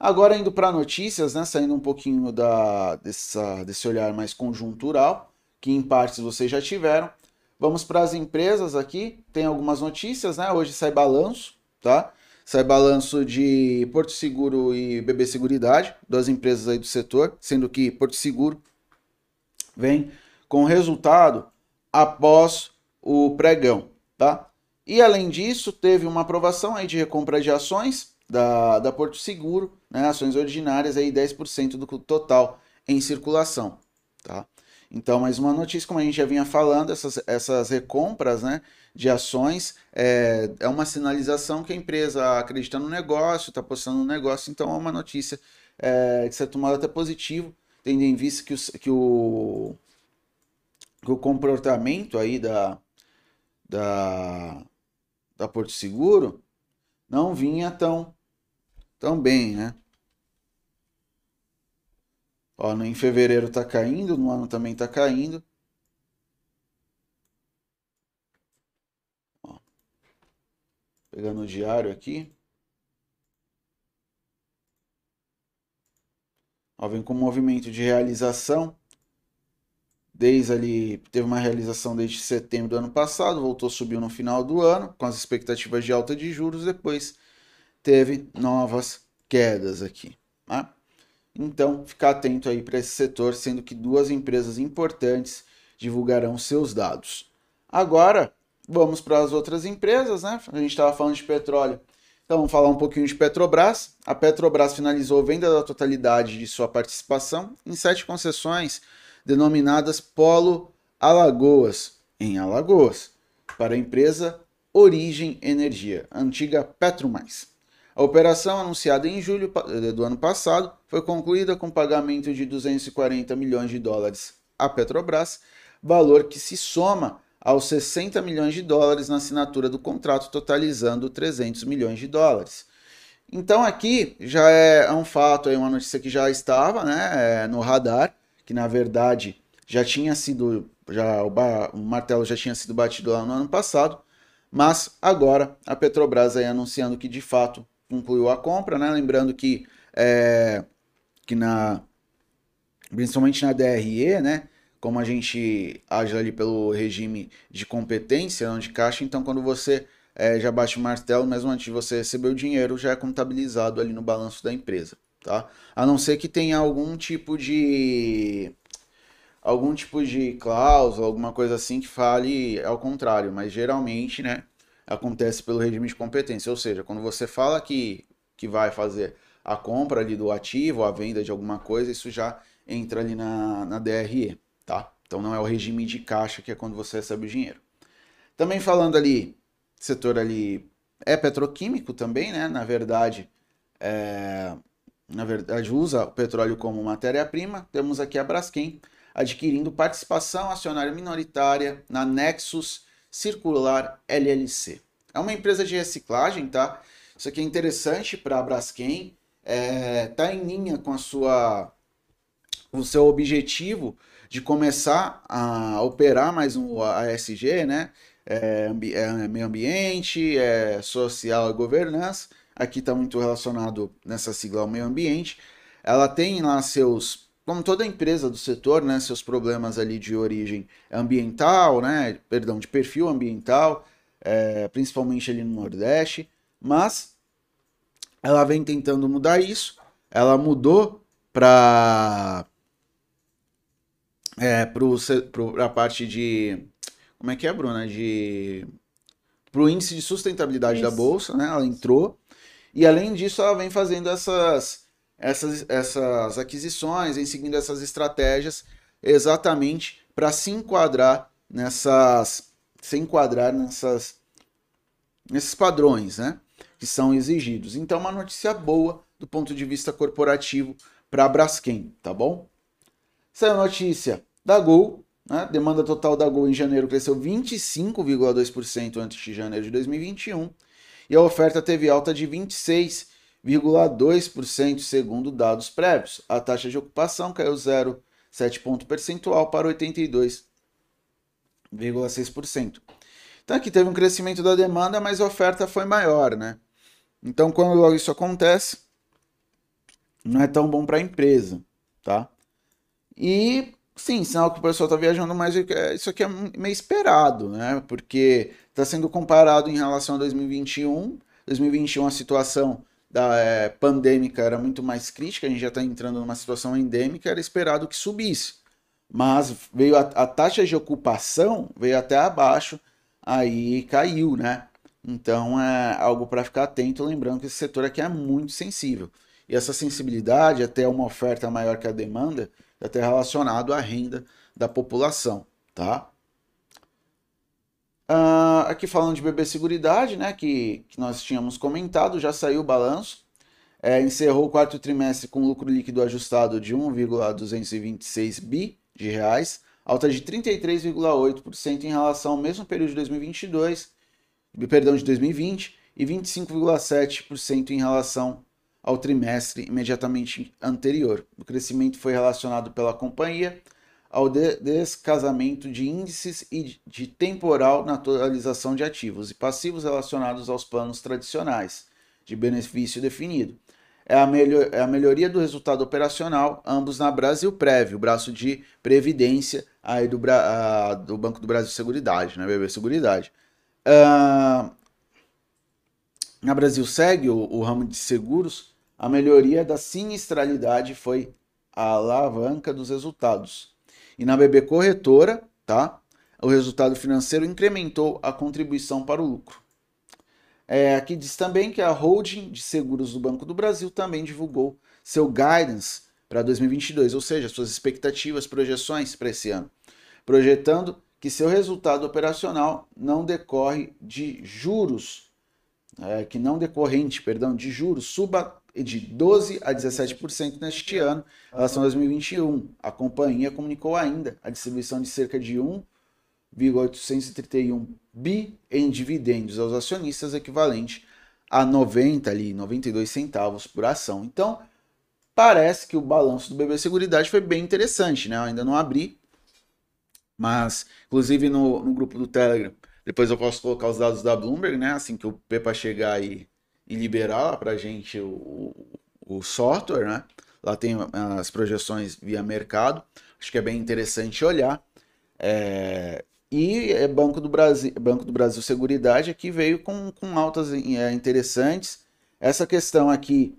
Agora indo para notícias, né? Saindo um pouquinho da, dessa, desse olhar mais conjuntural, que em partes vocês já tiveram. Vamos para as empresas aqui. Tem algumas notícias, né? Hoje sai balanço, tá? Sai balanço de Porto Seguro e BB Seguridade, duas empresas aí do setor, sendo que Porto Seguro vem com resultado após o pregão, tá? E além disso, teve uma aprovação aí de recompra de ações da, da Porto Seguro, né, ações ordinárias aí 10% do total em circulação, tá? Então, mais uma notícia, como a gente já vinha falando, essas, essas recompras né, de ações é, é uma sinalização que a empresa acredita no negócio, está apostando no negócio, então é uma notícia é, de certo até positivo, tendo em vista que, o, que o, que o comportamento aí da, da, da Porto Seguro não vinha tão, tão bem, né? Ó, em fevereiro tá caindo, no ano também tá caindo. Ó, pegando o diário aqui. Ó, vem com movimento de realização. Desde ali, teve uma realização desde setembro do ano passado, voltou, subiu no final do ano, com as expectativas de alta de juros, depois teve novas quedas aqui. Tá? Então, ficar atento aí para esse setor, sendo que duas empresas importantes divulgarão seus dados. Agora, vamos para as outras empresas, né? A gente estava falando de petróleo. Então, vamos falar um pouquinho de Petrobras. A Petrobras finalizou a venda da totalidade de sua participação em sete concessões denominadas Polo Alagoas, em Alagoas, para a empresa Origem Energia, antiga PetroMais. A operação, anunciada em julho eh, do ano passado, foi concluída com pagamento de 240 milhões de dólares à Petrobras, valor que se soma aos 60 milhões de dólares na assinatura do contrato, totalizando 300 milhões de dólares. Então aqui já é um fato, é uma notícia que já estava né, é, no radar, que na verdade já tinha sido, já o, o martelo já tinha sido batido lá no ano passado, mas agora a Petrobras aí anunciando que de fato concluiu a compra, né? Lembrando que, é, que na, principalmente na DRE, né? Como a gente age ali pelo regime de competência, não de caixa, então quando você é, já bate o martelo, mesmo antes de você receber o dinheiro, já é contabilizado ali no balanço da empresa, tá? A não ser que tenha algum tipo de algum tipo de cláusula, alguma coisa assim que fale ao contrário, mas geralmente, né, acontece pelo regime de competência. Ou seja, quando você fala que, que vai fazer a compra ali do ativo, a venda de alguma coisa, isso já entra ali na, na DRE, tá? Então não é o regime de caixa que é quando você recebe o dinheiro. Também falando ali, setor ali é petroquímico também, né? Na verdade, é, na verdade usa o petróleo como matéria-prima. Temos aqui a Braskem adquirindo participação acionária minoritária na Nexus Circular LLC. É uma empresa de reciclagem, tá? Isso aqui é interessante para a Braskem, é, tá em linha com a sua o seu objetivo de começar a operar mais um ASG, né? É, é meio ambiente, é social e governança. Aqui está muito relacionado nessa sigla ao meio ambiente. Ela tem lá seus como toda empresa do setor, né, seus problemas ali de origem ambiental, né, perdão, de perfil ambiental, é, principalmente ali no Nordeste, mas ela vem tentando mudar isso. Ela mudou para é, para a parte de como é que é, Bruna? De para o índice de sustentabilidade isso. da bolsa, né? Ela entrou e além disso ela vem fazendo essas essas, essas aquisições, em seguindo essas estratégias, exatamente para se enquadrar nessas, se enquadrar nessas, nesses padrões, né, que são exigidos. Então, uma notícia boa do ponto de vista corporativo para a Braskem, tá bom? Saiu notícia da Gol, né? demanda total da Gol em janeiro cresceu 25,2% antes de janeiro de 2021 e a oferta teve alta de 26 0,2% segundo dados prévios. A taxa de ocupação caiu 0,7 ponto percentual para 82,6%. Então aqui teve um crescimento da demanda, mas a oferta foi maior, né? Então quando isso acontece, não é tão bom para a empresa, tá? E sim, sinal que o pessoal está viajando mais, isso aqui é meio esperado, né? Porque está sendo comparado em relação a 2021. 2021 a situação da é, pandêmica era muito mais crítica, a gente já está entrando numa situação endêmica, era esperado que subisse. mas veio a, a taxa de ocupação veio até abaixo, aí caiu, né? Então é algo para ficar atento, lembrando que esse setor aqui é muito sensível. E essa sensibilidade, até uma oferta maior que a demanda, até relacionado à renda da população, tá? Uh, aqui falando de BB Seguridade, né, que, que nós tínhamos comentado, já saiu o balanço. É, encerrou o quarto trimestre com lucro líquido ajustado de 1,226 bi de reais, alta de 33,8% em relação ao mesmo período de 2022, perdão, de 2020, e 25,7% em relação ao trimestre imediatamente anterior. O crescimento foi relacionado pela companhia ao de descasamento de índices e de temporal na atualização de ativos e passivos relacionados aos planos tradicionais de benefício definido. É a, melhor, é a melhoria do resultado operacional, ambos na Brasil Prévio, braço de previdência aí do, do Banco do Brasil Seguridade, né, BB Seguridade. Uh, na Brasil Segue, o, o ramo de seguros, a melhoria da sinistralidade foi a alavanca dos resultados. E na BB Corretora, tá? O resultado financeiro incrementou a contribuição para o lucro. É, aqui diz também que a holding de seguros do Banco do Brasil também divulgou seu guidance para 2022, ou seja, suas expectativas, projeções para esse ano, projetando que seu resultado operacional não decorre de juros, é, que não decorrente, perdão, de juros suba de 12 a 17% neste ano em relação a 2021. A companhia comunicou ainda a distribuição de cerca de 1,831 bi em dividendos aos acionistas, equivalente a 90 ali, 92 centavos por ação. Então, parece que o balanço do BB Seguridade foi bem interessante, né? Eu ainda não abri, mas inclusive no, no grupo do Telegram, depois eu posso colocar os dados da Bloomberg, né? Assim que o Pepa chegar e, e liberar para gente o, o software, né? Lá tem as projeções via mercado. Acho que é bem interessante olhar. É, e é Banco do Brasil, Banco do Brasil Seguridade aqui veio com, com altas é, interessantes. Essa questão aqui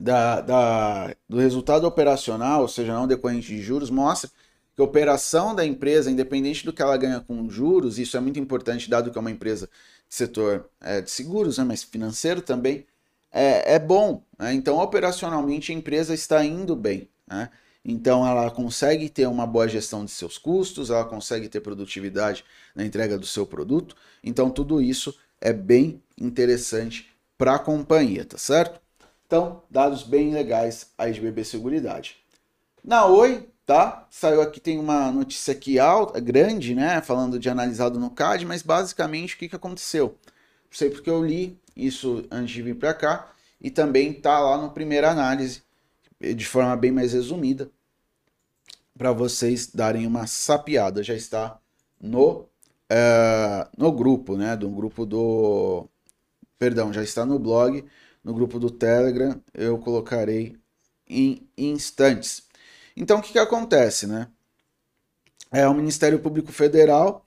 da, da, do resultado operacional, ou seja, não decorrente de juros, mostra que a operação da empresa, independente do que ela ganha com juros, isso é muito importante, dado que é uma empresa setor é, de seguros, né, mas financeiro também, é, é bom. Né? Então, operacionalmente, a empresa está indo bem. Né? Então ela consegue ter uma boa gestão de seus custos, ela consegue ter produtividade na entrega do seu produto. Então tudo isso é bem interessante para a companhia, tá certo? Então, dados bem legais de BB Seguridade. Na Oi, tá? Saiu aqui, tem uma notícia aqui alta, grande, né? Falando de analisado no CAD, mas basicamente o que, que aconteceu? Não sei porque eu li isso antes de vir para cá e também tá lá no primeira análise de forma bem mais resumida para vocês darem uma sapiada. Já está no, uh, no grupo, né? Do grupo do. Perdão, já está no blog, no grupo do Telegram. Eu colocarei em instantes. Então, o que, que acontece, né? É, o Ministério Público Federal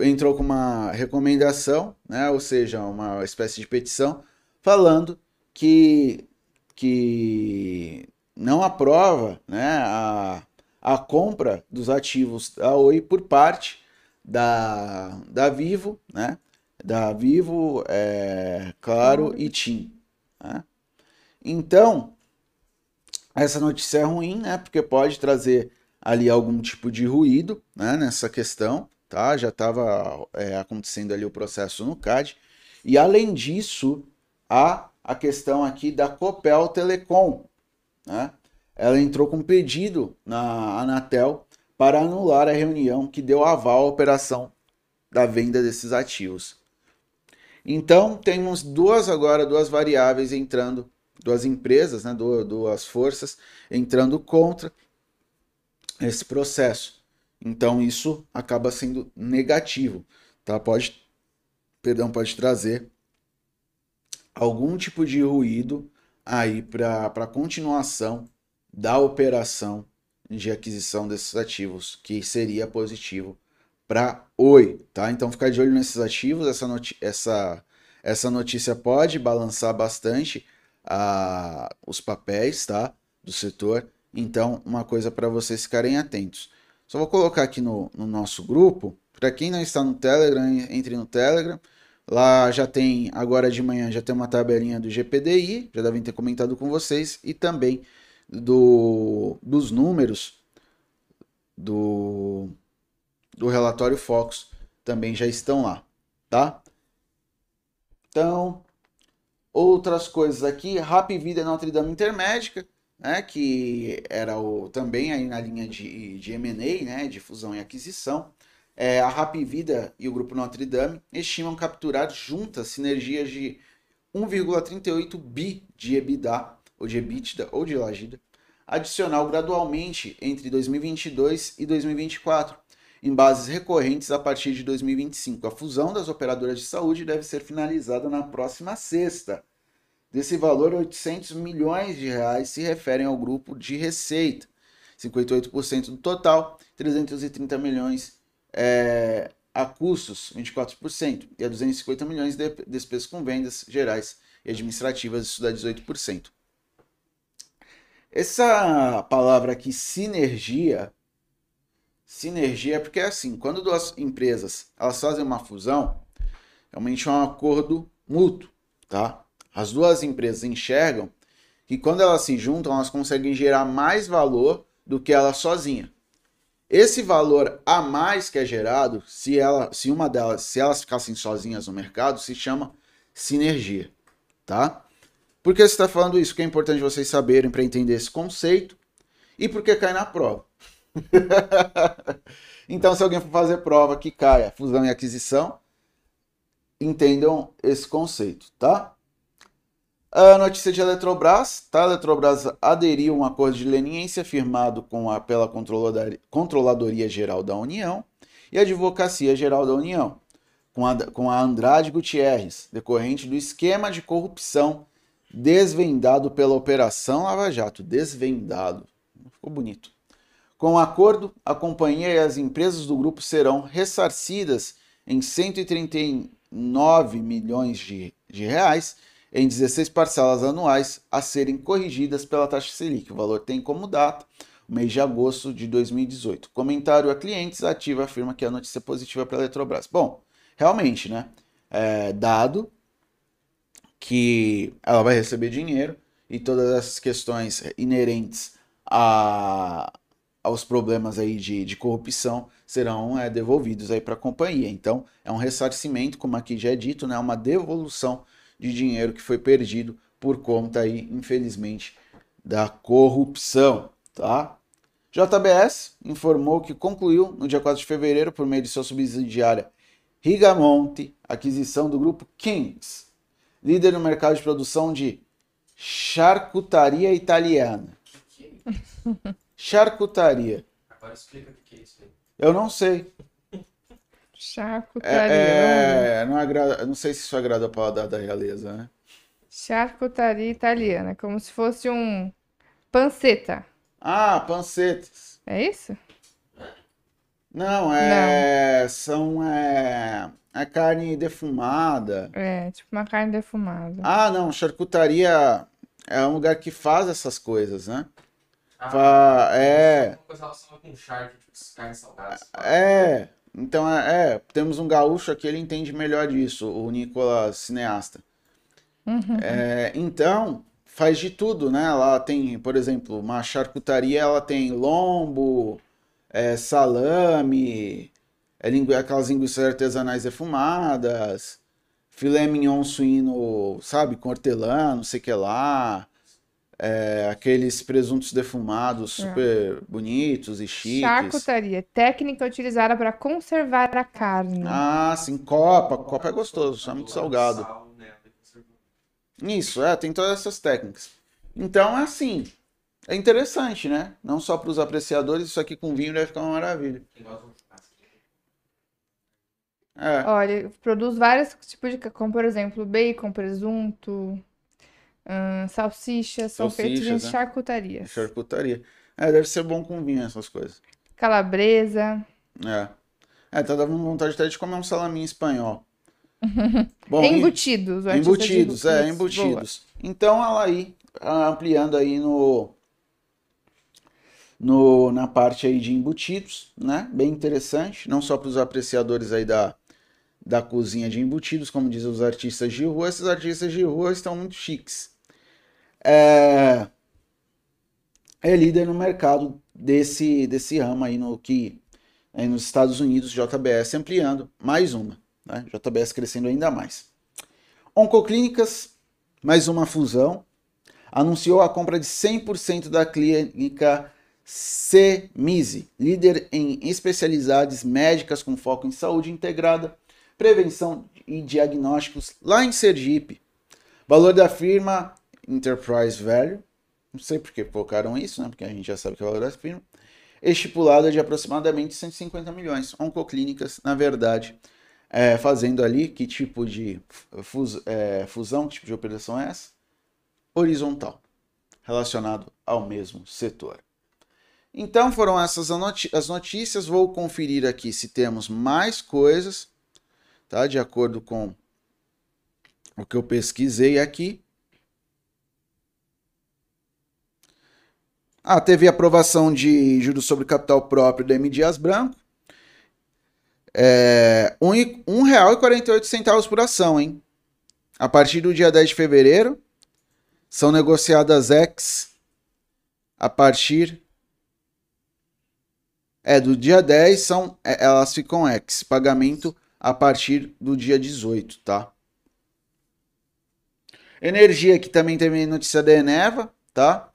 entrou com uma recomendação, né? Ou seja, uma espécie de petição, falando que, que não aprova né, a, a compra dos ativos da Oi por parte da, da Vivo, né? Da Vivo, é, Claro e TIM. Né? Então, essa notícia é ruim, né? Porque pode trazer ali algum tipo de ruído né? nessa questão, tá? Já estava é, acontecendo ali o processo no CAD. E além disso, há a questão aqui da Copel Telecom, né? ela entrou com um pedido na Anatel para anular a reunião que deu aval à operação da venda desses ativos. Então, temos duas agora, duas variáveis entrando, duas empresas, né, duas forças entrando contra esse processo. Então, isso acaba sendo negativo, tá? Pode, perdão, pode trazer algum tipo de ruído aí para a continuação da operação de aquisição desses ativos, que seria positivo para Oi, tá? Então ficar de olho nesses ativos, essa, essa, essa notícia pode balançar bastante a, os papéis, tá? Do setor. Então, uma coisa para vocês ficarem atentos. Só vou colocar aqui no, no nosso grupo. Para quem não está no Telegram, entre no Telegram. Lá já tem, agora de manhã, já tem uma tabelinha do GPDI, já devem ter comentado com vocês, e também do, dos números do, do relatório Focus também já estão lá, tá? Então, outras coisas aqui, Rap Vida Notre Dame Intermédica, né, que era o, também aí na linha de, de M&A, né, de fusão e aquisição. É, a Rap Vida e o Grupo Notre Dame estimam capturar juntas sinergias de 1,38 bi de EBITDA, ou de EBITDA, ou de Lagida, adicional gradualmente entre 2022 e 2024, em bases recorrentes a partir de 2025. A fusão das operadoras de saúde deve ser finalizada na próxima sexta. Desse valor, 800 milhões de reais se referem ao grupo de receita, 58% do total, 330 milhões é, a custos, 24%, e a 250 milhões de despesas com vendas gerais e administrativas, isso dá 18%. Essa palavra aqui, sinergia, sinergia porque é assim, quando duas empresas elas fazem uma fusão, realmente é um acordo mútuo, tá? As duas empresas enxergam que quando elas se juntam, elas conseguem gerar mais valor do que elas sozinha. Esse valor a mais que é gerado, se ela, se uma delas, se elas ficassem sozinhas no mercado, se chama sinergia, tá? Por que você está falando isso? Que é importante vocês saberem para entender esse conceito e porque cai na prova. então, se alguém for fazer prova que caia fusão e aquisição, entendam esse conceito, tá? A notícia de Eletrobras, tá? A Eletrobras aderiu a um acordo de leniência firmado com a, pela Controladoria, Geral da União e a Advocacia Geral da União, com a, com a Andrade Gutierrez, decorrente do esquema de corrupção desvendado pela Operação Lava Jato. Desvendado. Ficou bonito. Com o acordo, a companhia e as empresas do grupo serão ressarcidas em 139 milhões de, de reais em 16 parcelas anuais a serem corrigidas pela taxa Selic. O valor tem como data o mês de agosto de 2018. Comentário a clientes ativa afirma que a notícia é positiva para a Eletrobras. Bom, realmente, né? É, dado que ela vai receber dinheiro e todas essas questões inerentes a, aos problemas aí de, de corrupção serão é, devolvidos aí para a companhia. Então, é um ressarcimento, como aqui já é dito, né, uma devolução de dinheiro que foi perdido por conta aí, infelizmente, da corrupção, tá? JBS informou que concluiu no dia 4 de fevereiro, por meio de sua subsidiária Rigamonte, aquisição do grupo Kings, líder no mercado de produção de charcutaria italiana. Charcutaria. Agora explica o que é isso aí. Eu não sei. Charcutaria. É, é, não, agrada, não sei se isso agrada ao paladar da realeza, né? Charcutaria italiana, como se fosse um panceta. Ah, pancetas. É isso? Não, é. São. É, é carne defumada. É, tipo uma carne defumada. Ah, não, charcutaria é um lugar que faz essas coisas, né? Ah, Fa- é. Com charque, tipo, carnes salgadas. É, então é, é, temos um gaúcho aqui, ele entende melhor disso, o Nicolas Cineasta. Uhum. É, então, faz de tudo, né? Ela tem, por exemplo, uma charcutaria, ela tem lombo, é, salame, é, lingu- aquelas linguiças artesanais defumadas, filé mignon suíno, sabe, com hortelã, não sei o que lá, é, aqueles presuntos defumados super bonitos e chiques. Charcutaria, técnica utilizada para conservar a carne. Ah, sim, copa. Copa é gostoso, é muito salgado. Sal, né. Isso, é, tem todas essas técnicas. Então, é assim, é interessante, né? Não só para os apreciadores, isso aqui com vinho deve ficar uma maravilha. Quem gosta de um churrasco. É, Olha, produz vários tipos de, como por exemplo, bacon, presunto, salsichas, são feitos em né? charcutarias. charcutaria. É, deve ser bom com vinho essas coisas. Calabresa. É. É, tá dando vontade até de comer um salaminho espanhol. Bom, embutidos. artista Embutidos, é, embutidos. Então ela aí, ampliando aí no, no, na parte aí de embutidos, né? Bem interessante, não só para os apreciadores aí da, da cozinha de embutidos, como dizem os artistas de rua, esses artistas de rua estão muito chiques. É, é líder no mercado desse, desse ramo aí no que aí nos Estados Unidos, JBS ampliando mais uma, né? JBS crescendo ainda mais. Oncoclínicas, mais uma fusão, anunciou a compra de 100% da clínica CEMISE, líder em especialidades médicas com foco em saúde integrada, prevenção e diagnósticos lá em Sergipe. Valor da firma Enterprise Value, não sei por que colocaram isso, né? Porque a gente já sabe que é o valor da firma. Estipulada de aproximadamente 150 milhões. Oncoclínicas, na verdade, é, fazendo ali que tipo de fus, é, fusão, que tipo de operação é essa? Horizontal, relacionado ao mesmo setor. Então foram essas as notícias. Vou conferir aqui se temos mais coisas, tá? De acordo com o que eu pesquisei aqui. Ah, teve aprovação de juros sobre capital próprio da M. Dias Branco. É, R$ 1,48 por ação, hein? A partir do dia 10 de fevereiro, são negociadas ex a partir é do dia 10 são é, elas ficam ex pagamento a partir do dia 18, tá? Energia que também teve notícia da Eneva, tá?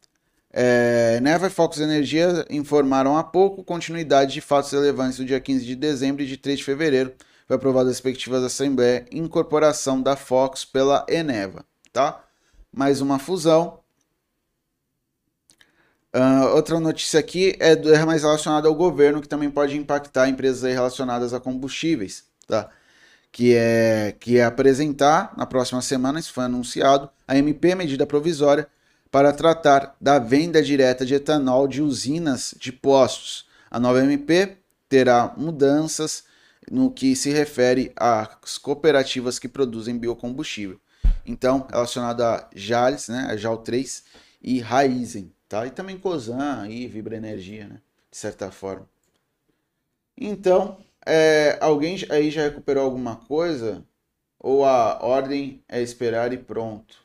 É, Neva e Fox Energia informaram há pouco continuidade de fatos relevantes do dia 15 de dezembro e de 3 de fevereiro. Foi aprovada as respectivas Assembleia incorporação da Fox pela Eneva, tá? Mais uma fusão. Uh, outra notícia aqui é, do, é mais relacionada ao governo, que também pode impactar empresas relacionadas a combustíveis, tá? Que é, que é apresentar na próxima semana, isso foi anunciado, a MP, medida provisória, para tratar da venda direta de etanol de usinas de postos. A nova MP terá mudanças no que se refere às cooperativas que produzem biocombustível. Então, relacionado a Jales, né, a JAL 3 e Raizen, tá? E também Cosan e Vibra Energia, né, de certa forma. Então, é, alguém aí já recuperou alguma coisa? Ou a ordem é esperar e pronto?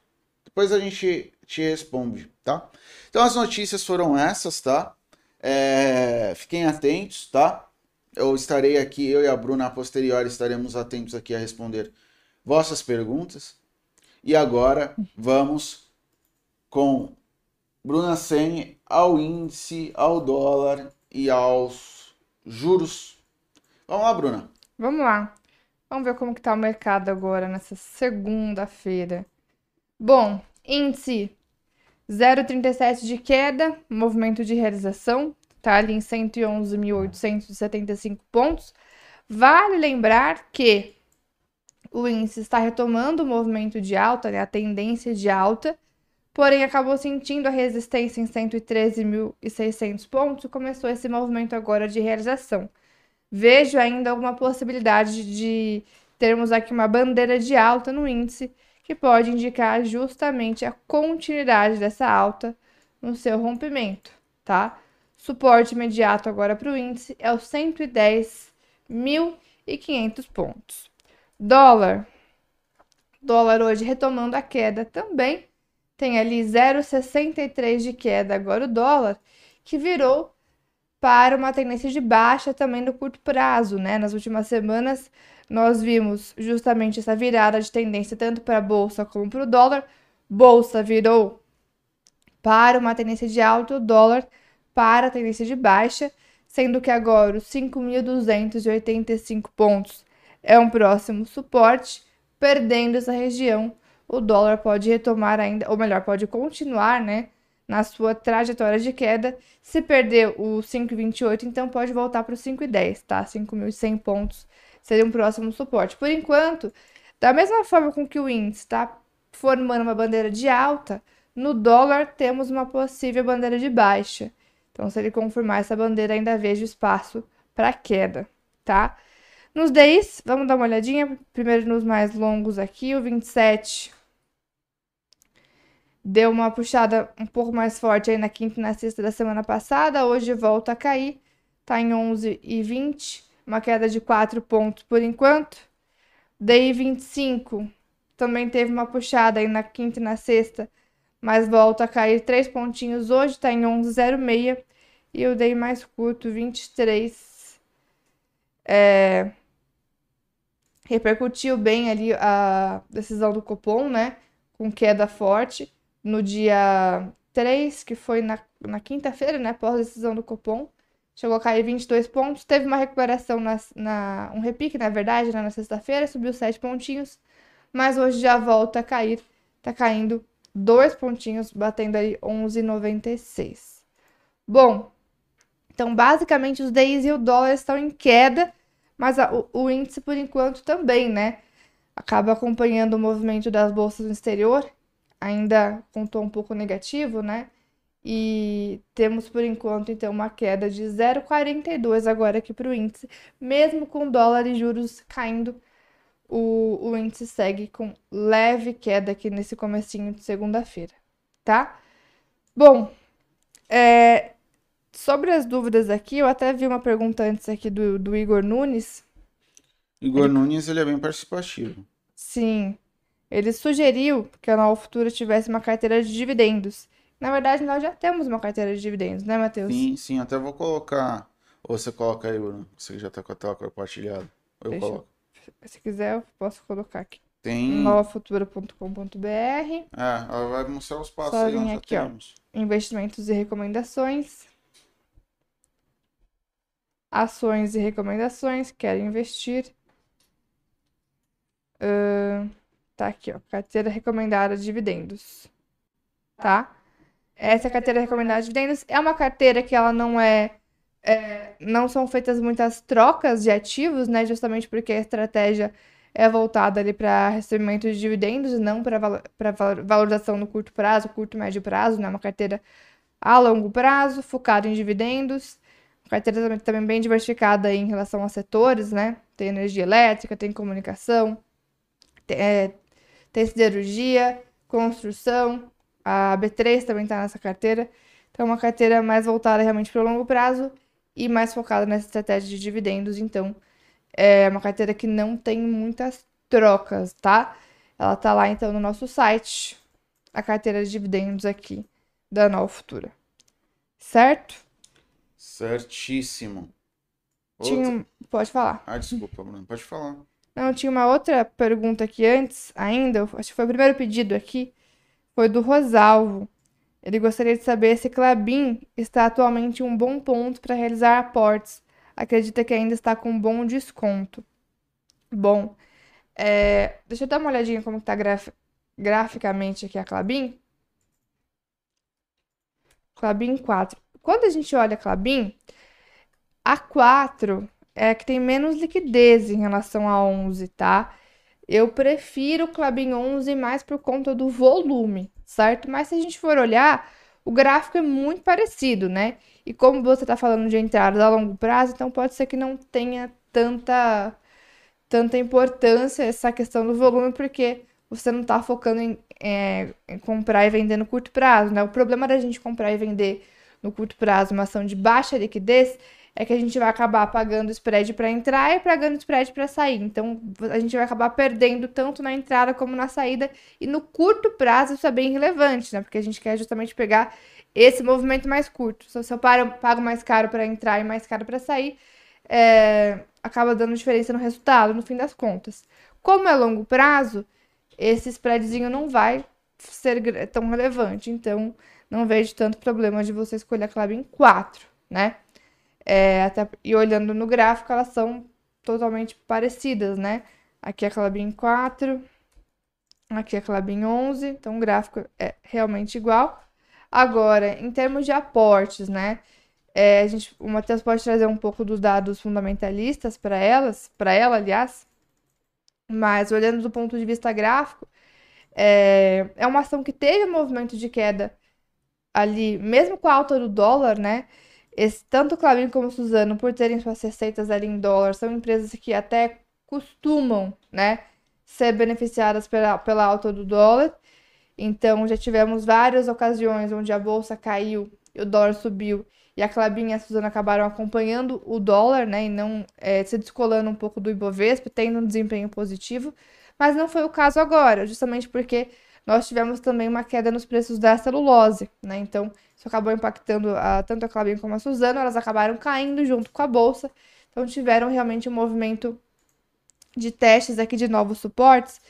Depois a gente te responde, tá? Então as notícias foram essas, tá? É, fiquem atentos, tá? Eu estarei aqui, eu e a Bruna, a posteriori, estaremos atentos aqui a responder vossas perguntas. E agora vamos com Bruna Sen ao índice, ao dólar e aos juros. Vamos lá, Bruna. Vamos lá. Vamos ver como que tá o mercado agora nessa segunda-feira. Bom, índice 0,37 de queda, movimento de realização, tá ali em 111.875 pontos. Vale lembrar que o índice está retomando o movimento de alta, né, a tendência de alta, porém acabou sentindo a resistência em 113.600 pontos e começou esse movimento agora de realização. Vejo ainda alguma possibilidade de termos aqui uma bandeira de alta no índice que pode indicar justamente a continuidade dessa alta no seu rompimento, tá? Suporte imediato agora para o índice é os 110.500 pontos. Dólar. Dólar hoje retomando a queda também. Tem ali 0,63 de queda agora o dólar, que virou para uma tendência de baixa também no curto prazo, né? Nas últimas semanas nós vimos justamente essa virada de tendência tanto para a bolsa como para o dólar. Bolsa virou para uma tendência de alta, o dólar para a tendência de baixa, sendo que agora os 5.285 pontos é um próximo suporte, perdendo essa região, o dólar pode retomar ainda, ou melhor, pode continuar, né, na sua trajetória de queda. Se perder o 5,28, então pode voltar para o 5,10, tá? 5.100 pontos seria um próximo suporte. Por enquanto, da mesma forma com que o índice está formando uma bandeira de alta, no dólar temos uma possível bandeira de baixa. Então, se ele confirmar essa bandeira, ainda vejo espaço para queda, tá? Nos DIs, vamos dar uma olhadinha. Primeiro nos mais longos aqui, o 27 deu uma puxada um pouco mais forte aí na quinta e na sexta da semana passada, hoje volta a cair, tá em 11,20, uma queda de 4 pontos por enquanto. DI 25 também teve uma puxada aí na quinta e na sexta, mas volta a cair 3 pontinhos hoje, tá em 11,06 e o DI mais curto 23 é, repercutiu bem ali a decisão do Copom, né? Com queda forte no dia 3, que foi na, na quinta-feira, né? Após a decisão do Copom. Chegou a cair 22 pontos. Teve uma recuperação, na, na um repique, na verdade, né, na sexta-feira, subiu 7 pontinhos. Mas hoje já volta a cair. Tá caindo 2 pontinhos, batendo aí 11,96. Bom, então basicamente os DIs e o dólar estão em queda mas a, o, o, índice, por enquanto, também, né? Acaba acompanhando o movimento das bolsas no exterior, ainda com tom um pouco negativo, né? E temos, por enquanto, então, uma queda de 0,42 agora aqui para o índice. Mesmo com dólar e juros caindo, o, o índice segue com leve queda aqui nesse comecinho de segunda-feira, tá? Bom, é, Sobre as dúvidas aqui, eu até vi uma pergunta antes aqui do, do Igor Nunes. Igor ele... Nunes, ele é bem participativo. Sim. Ele sugeriu que a Nova Futura tivesse uma carteira de dividendos. Na verdade, nós já temos uma carteira de dividendos, né, Matheus? Sim, sim. Até vou colocar. Ou você coloca aí, Bruno. Você já tá com a tela compartilhada. Eu Deixa coloco. Se quiser, eu posso colocar aqui. Tem. novafutura.com.br. É, ela vai mostrar os passos Só aí, aqui, temos. ó. Investimentos e recomendações ações e recomendações, quero investir. Uh, tá aqui, ó, carteira recomendada de dividendos, tá? Essa é carteira recomendada de dividendos é uma carteira que ela não é, é não são feitas muitas trocas de ativos, né? Justamente porque a estratégia é voltada ali para recebimento de dividendos e não para valorização no curto prazo, curto médio prazo, né? Uma carteira a longo prazo, focada em dividendos carteira também bem diversificada em relação a setores, né? Tem energia elétrica, tem comunicação, tem, é, tem siderurgia, construção, a B3 também está nessa carteira. Então, é uma carteira mais voltada realmente para o longo prazo e mais focada nessa estratégia de dividendos. Então, é uma carteira que não tem muitas trocas, tá? Ela tá lá, então, no nosso site, a carteira de dividendos aqui da Nova Futura. Certo? Certíssimo. Tinha... Pode falar. Ah, desculpa, Bruno. Pode falar. Não, tinha uma outra pergunta aqui antes, ainda. Acho que foi o primeiro pedido aqui. Foi do Rosalvo. Ele gostaria de saber se Clabin está atualmente em um bom ponto para realizar aportes. Acredita que ainda está com um bom desconto. Bom, é... deixa eu dar uma olhadinha como está graf... graficamente aqui a Clabin. Clabin 4. Quando a gente olha a Clabin, a 4 é que tem menos liquidez em relação a 11, tá? Eu prefiro o Clabin 11 mais por conta do volume, certo? Mas se a gente for olhar, o gráfico é muito parecido, né? E como você está falando de entradas a longo prazo, então pode ser que não tenha tanta, tanta importância essa questão do volume, porque você não está focando em, é, em comprar e vender no curto prazo, né? O problema da gente comprar e vender no curto prazo uma ação de baixa liquidez, é que a gente vai acabar pagando spread para entrar e pagando spread para sair. Então, a gente vai acabar perdendo tanto na entrada como na saída. E no curto prazo isso é bem relevante, né? Porque a gente quer justamente pegar esse movimento mais curto. Se eu pago mais caro para entrar e mais caro para sair, é, acaba dando diferença no resultado, no fim das contas. Como é longo prazo, esse spreadzinho não vai ser tão relevante. Então, não vejo tanto problema de você escolher a Clabin 4, né? É, até, e olhando no gráfico, elas são totalmente parecidas, né? Aqui a Clabin 4, aqui a Clabin 11, então o gráfico é realmente igual. Agora, em termos de aportes, né? É, a gente, o Matheus pode trazer um pouco dos dados fundamentalistas para elas, para ela, aliás. Mas olhando do ponto de vista gráfico, é, é uma ação que teve um movimento de queda ali, mesmo com a alta do dólar, né? Esse, tanto Clabin como Suzano, por terem suas receitas ali em dólar, são empresas que até costumam, né, ser beneficiadas pela, pela alta do dólar. Então, já tivemos várias ocasiões onde a bolsa caiu e o dólar subiu e a Clabin e a Suzana acabaram acompanhando o dólar, né, e não é, se descolando um pouco do Ibovespa, tendo um desempenho positivo, mas não foi o caso agora, justamente porque nós tivemos também uma queda nos preços da celulose, né, então isso acabou impactando a, tanto a Clabin como a Suzana, elas acabaram caindo junto com a bolsa, então tiveram realmente um movimento de testes aqui de novos suportes,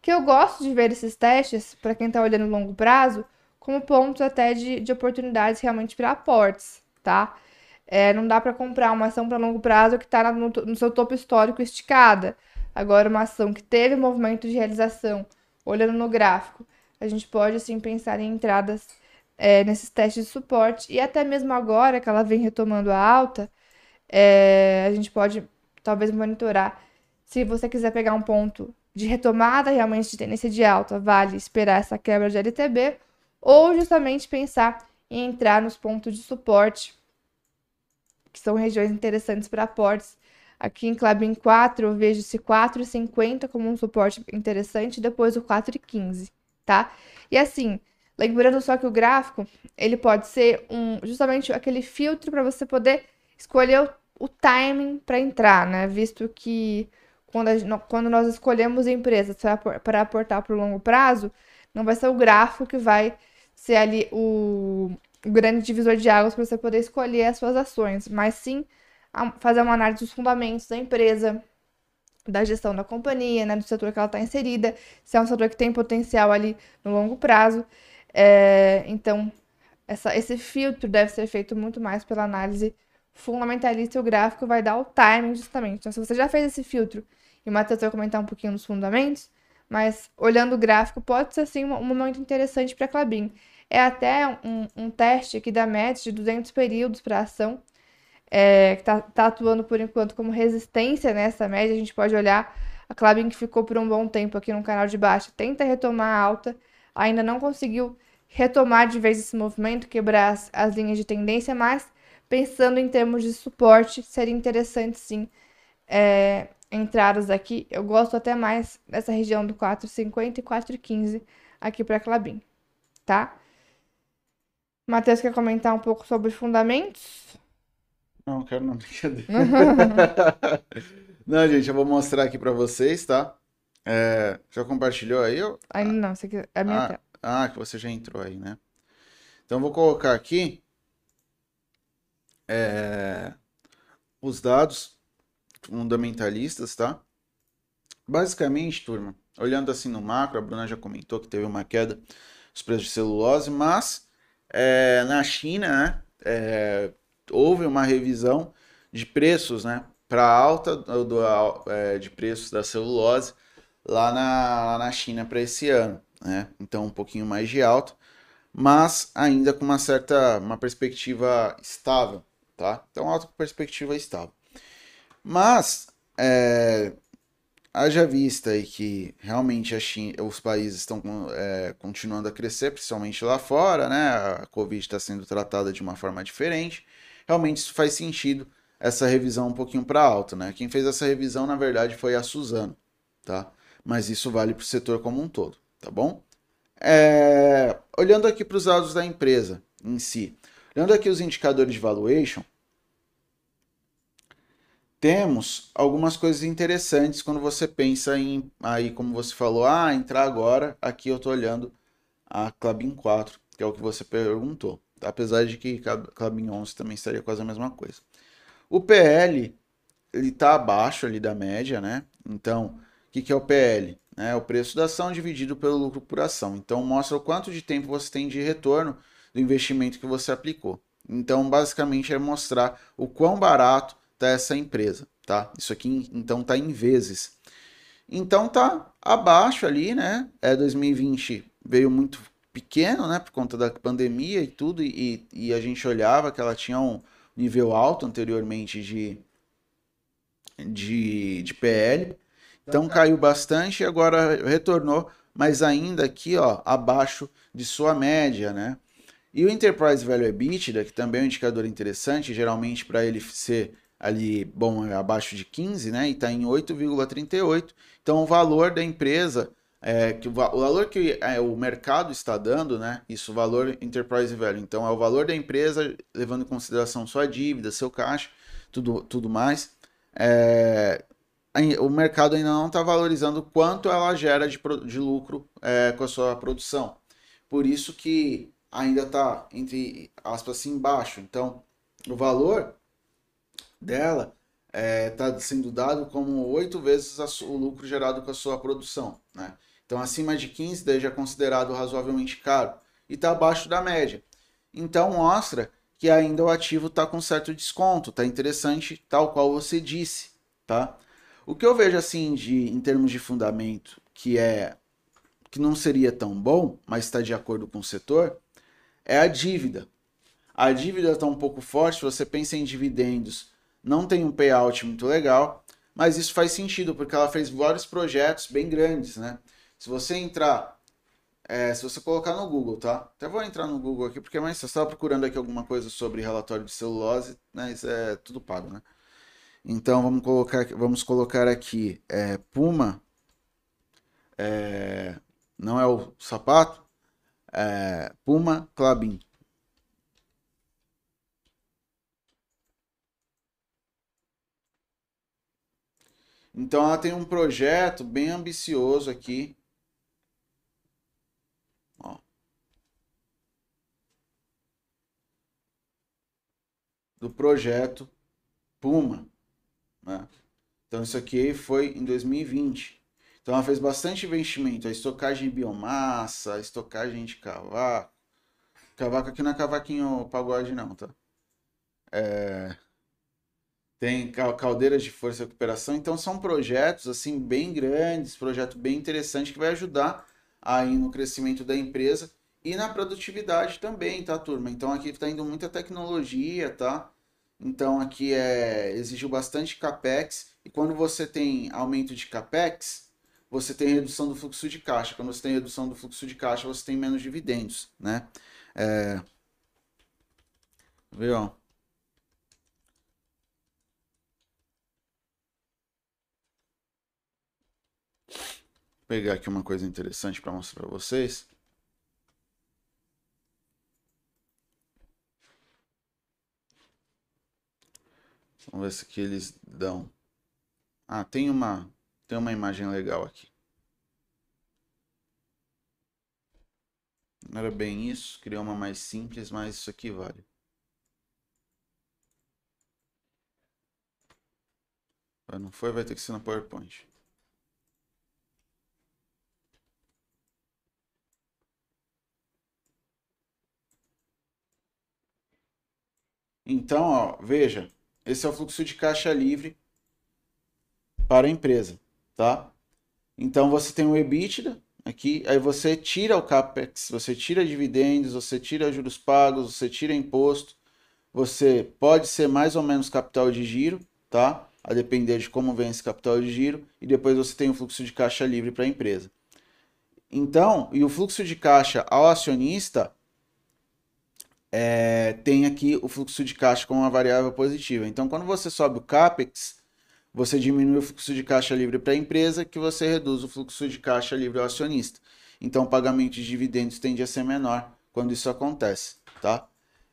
que eu gosto de ver esses testes, para quem está olhando longo prazo, como pontos até de, de oportunidades realmente para aportes, tá? É, não dá para comprar uma ação para longo prazo que está no, no, seu topo histórico esticada. Agora, uma ação que teve movimento de realização, olhando no gráfico, a gente pode assim pensar em entradas é, nesses testes de suporte e até mesmo agora que ela vem retomando a alta, é, a gente pode talvez monitorar. Se você quiser pegar um ponto de retomada realmente de tendência de alta, vale esperar essa quebra de LTB ou justamente pensar em entrar nos pontos de suporte, que são regiões interessantes para aportes. Aqui em Clabin 4, eu vejo esse 4,50 como um suporte interessante, depois o 4,15, tá? E assim, lembrando só que o gráfico, ele pode ser um justamente aquele filtro para você poder escolher o, o timing para entrar, né? Visto que quando, a, quando nós escolhemos empresas para aportar para o longo prazo, não vai ser o gráfico que vai ser ali o, o grande divisor de águas para você poder escolher as suas ações, mas sim fazer uma análise dos fundamentos da empresa, da gestão da companhia, né, do setor que ela está inserida, se é um setor que tem potencial ali no longo prazo. É, então, essa, esse filtro deve ser feito muito mais pela análise fundamentalista e o gráfico vai dar o timing justamente. Então, se você já fez esse filtro e o Matheus vai comentar um pouquinho dos fundamentos, mas olhando o gráfico, pode ser sim um momento interessante para a Clabin. É até um, um, teste aqui da MET de 200 períodos para ação, é, que está tá atuando por enquanto como resistência nessa média. A gente pode olhar a Clabin que ficou por um bom tempo aqui no canal de baixo, tenta retomar a alta, ainda não conseguiu retomar de vez esse movimento, quebrar as, as linhas de tendência, mas pensando em termos de suporte, seria interessante sim é, entradas aqui. Eu gosto até mais dessa região do 4,50 e 4,15 aqui para Clabin, tá? Matheus quer comentar um pouco sobre os fundamentos? Não, quero não, brincadeira. não, gente, eu vou mostrar aqui para vocês, tá? É, já compartilhou aí? Eu... Ainda não, você quer... é a minha ah, tela. Ah, que você já entrou aí, né? Então, vou colocar aqui é, os dados fundamentalistas, tá? Basicamente, turma, olhando assim no macro, a Bruna já comentou que teve uma queda dos preços de celulose, mas é, na China, né, é, houve uma revisão de preços, né, para alta do, do é, de preços da celulose lá na, lá na China para esse ano, né? Então um pouquinho mais de alta, mas ainda com uma certa uma perspectiva estável, tá? Então alta perspectiva estável. Mas, é, haja vista aí que realmente China, os países estão é, continuando a crescer, principalmente lá fora, né? A Covid está sendo tratada de uma forma diferente. Realmente isso faz sentido essa revisão um pouquinho para alta, né? Quem fez essa revisão, na verdade, foi a Suzano, tá? Mas isso vale para o setor como um todo, tá bom? É, olhando aqui para os dados da empresa em si, olhando aqui os indicadores de valuation, temos algumas coisas interessantes quando você pensa em, aí como você falou, ah, entrar agora, aqui eu estou olhando a Clabin 4, que é o que você perguntou, apesar de que Clabin 11 também estaria quase a mesma coisa. O PL, ele está abaixo ali da média, né? Então, o que, que é o PL? É o preço da ação dividido pelo lucro por ação. Então, mostra o quanto de tempo você tem de retorno do investimento que você aplicou. Então, basicamente, é mostrar o quão barato tá essa empresa, tá? Isso aqui então tá em vezes. Então tá abaixo ali, né? É 2020 veio muito pequeno, né? Por conta da pandemia e tudo, e, e a gente olhava que ela tinha um nível alto anteriormente de, de, de PL. Então caiu bastante e agora retornou, mas ainda aqui, ó, abaixo de sua média, né? E o Enterprise Value EBITDA, que também é um indicador interessante, geralmente para ele ser ali, bom, é abaixo de 15, né? E está em 8,38. Então, o valor da empresa é que o, va- o valor que é, o mercado está dando, né? Isso, valor enterprise value. Então, é o valor da empresa, levando em consideração sua dívida, seu caixa, tudo, tudo mais. É, o mercado ainda não está valorizando quanto ela gera de, de lucro é, com a sua produção. Por isso que ainda está, entre aspas, assim, baixo. Então, o valor dela está sendo dado como oito vezes o lucro gerado com a sua produção, né? Então, acima de 15 daí já é considerado razoavelmente caro e está abaixo da média. Então, mostra que ainda o ativo está com certo desconto, está interessante, tal qual você disse, tá? O que eu vejo assim de em termos de fundamento, que é que não seria tão bom, mas está de acordo com o setor, é a dívida. A dívida está um pouco forte, você pensa em dividendos, não tem um payout muito legal, mas isso faz sentido, porque ela fez vários projetos bem grandes, né? Se você entrar, é, se você colocar no Google, tá? Até vou entrar no Google aqui, porque mas você estava procurando aqui alguma coisa sobre relatório de celulose, né? Isso é tudo pago, né? Então vamos colocar, vamos colocar aqui é, Puma, é, não é o sapato, é, Puma Clabin. Então ela tem um projeto bem ambicioso aqui. Ó. Do projeto Puma. Né? Então isso aqui foi em 2020. Então ela fez bastante investimento. A estocagem de biomassa, a estocagem de cavaco. Cavaco aqui não é cavaquinho pagode não, tá? É... Tem ca- caldeiras de força e recuperação. Então são projetos assim bem grandes, projeto bem interessante que vai ajudar aí no crescimento da empresa e na produtividade também, tá, turma? Então aqui está indo muita tecnologia, tá? Então aqui é exigiu bastante capex e quando você tem aumento de capex, você tem redução do fluxo de caixa. Quando você tem redução do fluxo de caixa, você tem menos dividendos, né? É... Viu? ó? Vou pegar aqui uma coisa interessante para mostrar para vocês. Vamos ver se aqui eles dão. Ah, tem uma, tem uma imagem legal aqui. Não era bem isso, queria uma mais simples, mas isso aqui vale. Não foi, vai ter que ser no PowerPoint. Então, ó, veja, esse é o fluxo de caixa livre para a empresa, tá? Então você tem o EBITDA aqui, aí você tira o capex, você tira dividendos, você tira juros pagos, você tira imposto, você pode ser mais ou menos capital de giro, tá? A depender de como vem esse capital de giro, e depois você tem o fluxo de caixa livre para a empresa. Então, e o fluxo de caixa ao acionista é, tem aqui o fluxo de caixa como uma variável positiva. Então, quando você sobe o CAPEX, você diminui o fluxo de caixa livre para a empresa, que você reduz o fluxo de caixa livre ao acionista. Então, o pagamento de dividendos tende a ser menor quando isso acontece, tá?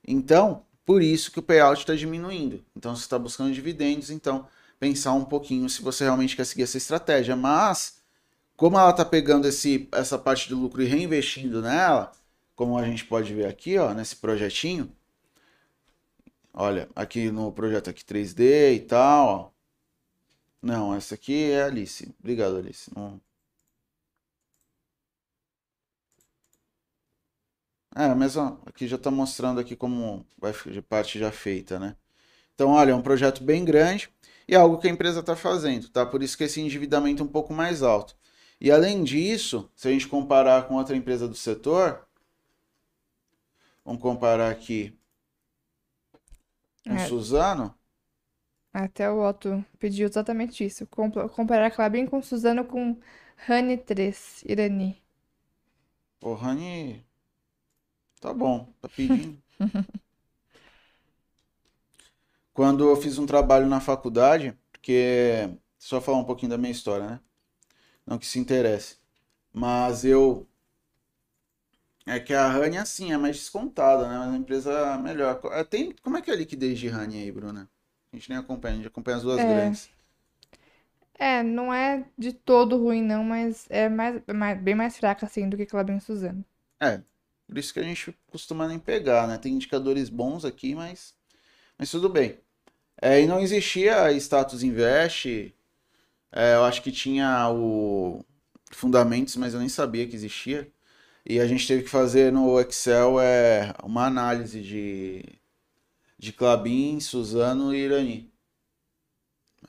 Então, por isso que o payout está diminuindo. Então, você está buscando dividendos, então pensar um pouquinho se você realmente quer seguir essa estratégia. Mas, como ela está pegando esse, essa parte do lucro e reinvestindo nela, como a gente pode ver aqui, ó, nesse projetinho. Olha, aqui no projeto aqui 3D e tal, ó. Não, essa aqui é a Alice. Obrigado, Alice. Não... É, ó, aqui já está mostrando aqui como vai de parte já feita, né? Então, olha, é um projeto bem grande e é algo que a empresa está fazendo, tá? Por isso que esse endividamento é um pouco mais alto. E além disso, se a gente comparar com outra empresa do setor, Vamos comparar aqui com É. Suzano. Até o Otto pediu exatamente isso. Compa- Comparar Clabin com Suzano com Honey 3, Irani. O Rani. Tá bom, tá pedindo. Quando eu fiz um trabalho na faculdade, porque. Só falar um pouquinho da minha história, né? Não que se interesse. Mas eu. É que a Honey, assim, é mais descontada, né? Mas é uma empresa melhor. Co- é, Tem... Como é que é a liquidez de Honey aí, Bruna? A gente nem acompanha, a gente acompanha as duas É. grandes. É, não é de todo ruim, não, mas é mais, mais- bem mais fraca, assim, do que Klabin Suzano. É, por isso que a gente costuma nem pegar, né? Tem indicadores bons aqui, mas, mas tudo bem. É, e não existia status invest. É, eu acho que tinha o fundamentos, mas eu nem sabia que existia. E a gente teve que fazer no Excel é, uma análise de, de Klabin, Suzano e Irani.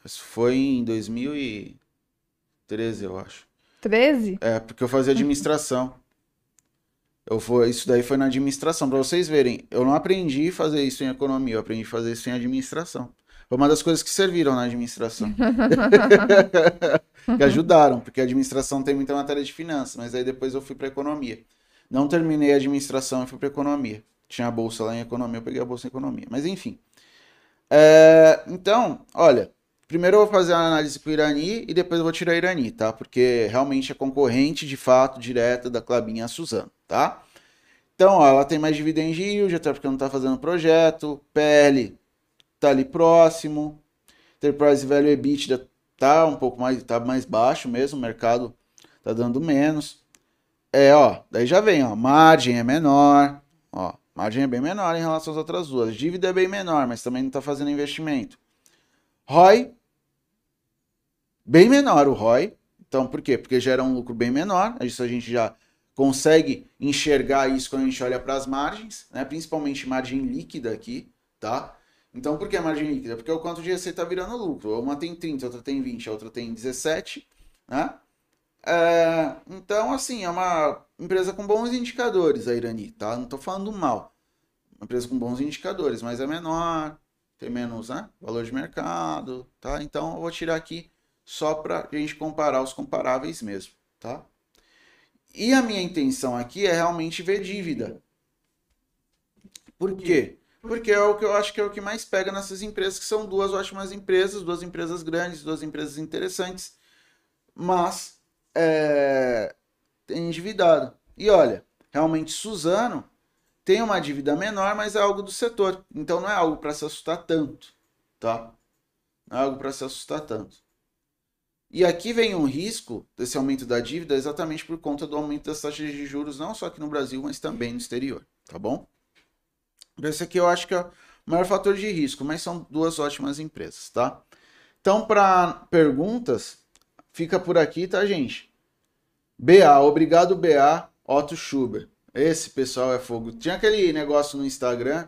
Isso foi em 2013, eu acho. 13? É, porque eu fazia administração. Eu foi, isso daí foi na administração. Pra vocês verem, eu não aprendi a fazer isso em economia, eu aprendi a fazer isso em administração. Foi uma das coisas que serviram na administração. que ajudaram, porque a administração tem muita matéria de finanças, mas aí depois eu fui pra economia. Não terminei a administração e fui pra economia. Tinha a bolsa lá em economia, eu peguei a bolsa em economia. Mas enfim. É, então, olha, primeiro eu vou fazer a análise com o Irani e depois eu vou tirar a Irani, tá? Porque realmente é concorrente de fato direta da Clabinha Suzano, tá? Então, ó, ela tem mais dividend yield, até porque não tá fazendo projeto. PL tá ali próximo. Enterprise Value EBITDA tá um pouco mais, tá mais baixo mesmo, o mercado tá dando menos. É, ó, daí já vem, ó, margem é menor, ó, margem é bem menor em relação às outras duas. Dívida é bem menor, mas também não tá fazendo investimento. ROI, bem menor o ROI. Então, por quê? Porque gera um lucro bem menor. Isso a gente já consegue enxergar isso quando a gente olha para as margens, né? Principalmente margem líquida aqui, tá? Então, por que margem líquida? Porque o quanto de receita tá virando lucro. Uma tem 30, outra tem 20, a outra tem 17, né? É, então, assim, é uma empresa com bons indicadores, a Irani, tá? Não tô falando mal. Uma empresa com bons indicadores, mas é menor, tem menos, né? Valor de mercado, tá? Então, eu vou tirar aqui só para a gente comparar os comparáveis mesmo, tá? E a minha intenção aqui é realmente ver dívida. Por quê? Porque é o que eu acho que é o que mais pega nessas empresas, que são duas ótimas empresas, duas empresas grandes, duas empresas interessantes, mas é, endividado. E olha, realmente Suzano tem uma dívida menor, mas é algo do setor. Então não é algo para se assustar tanto, tá? Não é algo para se assustar tanto. E aqui vem um risco desse aumento da dívida exatamente por conta do aumento das taxas de juros, não só aqui no Brasil, mas também no exterior, tá bom? Esse aqui eu acho que é o maior fator de risco, mas são duas ótimas empresas, tá? Então, para perguntas, fica por aqui, tá, gente? BA, obrigado BA, Otto Schuber. Esse pessoal é fogo. Tinha aquele negócio no Instagram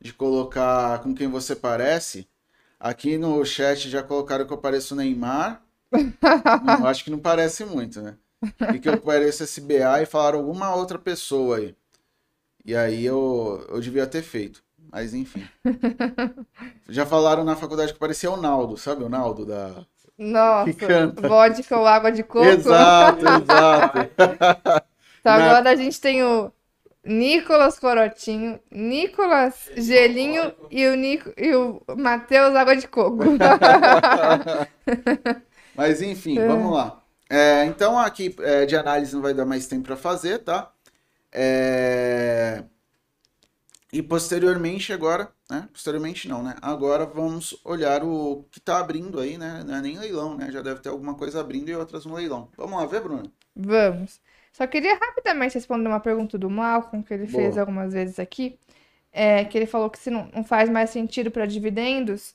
de colocar com quem você parece. Aqui no chat já colocaram que eu pareço Neymar. Não, acho que não parece muito, né? E que eu pareço esse BA e falaram alguma outra pessoa aí. E aí eu, eu devia ter feito. Mas enfim. Já falaram na faculdade que parecia o Naldo, sabe o Naldo da. Nossa, Que canta. vodka ou água de coco. Exato, exato. Então Na- agora a gente tem o Nicolas Corotinho, Nicolas Gelinho e o, Nico, e o Matheus Água de Coco. Mas enfim, vamos lá. É, então aqui é, de análise não vai dar mais tempo para fazer, tá? É, E posteriormente agora, né? Posteriormente não, né? Agora vamos olhar o que tá abrindo aí, né? Não é nem leilão, né? Já deve ter alguma coisa abrindo e outras no leilão. Vamos lá ver, Bruno? Vamos. Só queria rapidamente responder uma pergunta do Malcolm, que ele fez Boa. algumas vezes aqui. É, que ele falou que se não, não faz mais sentido para dividendos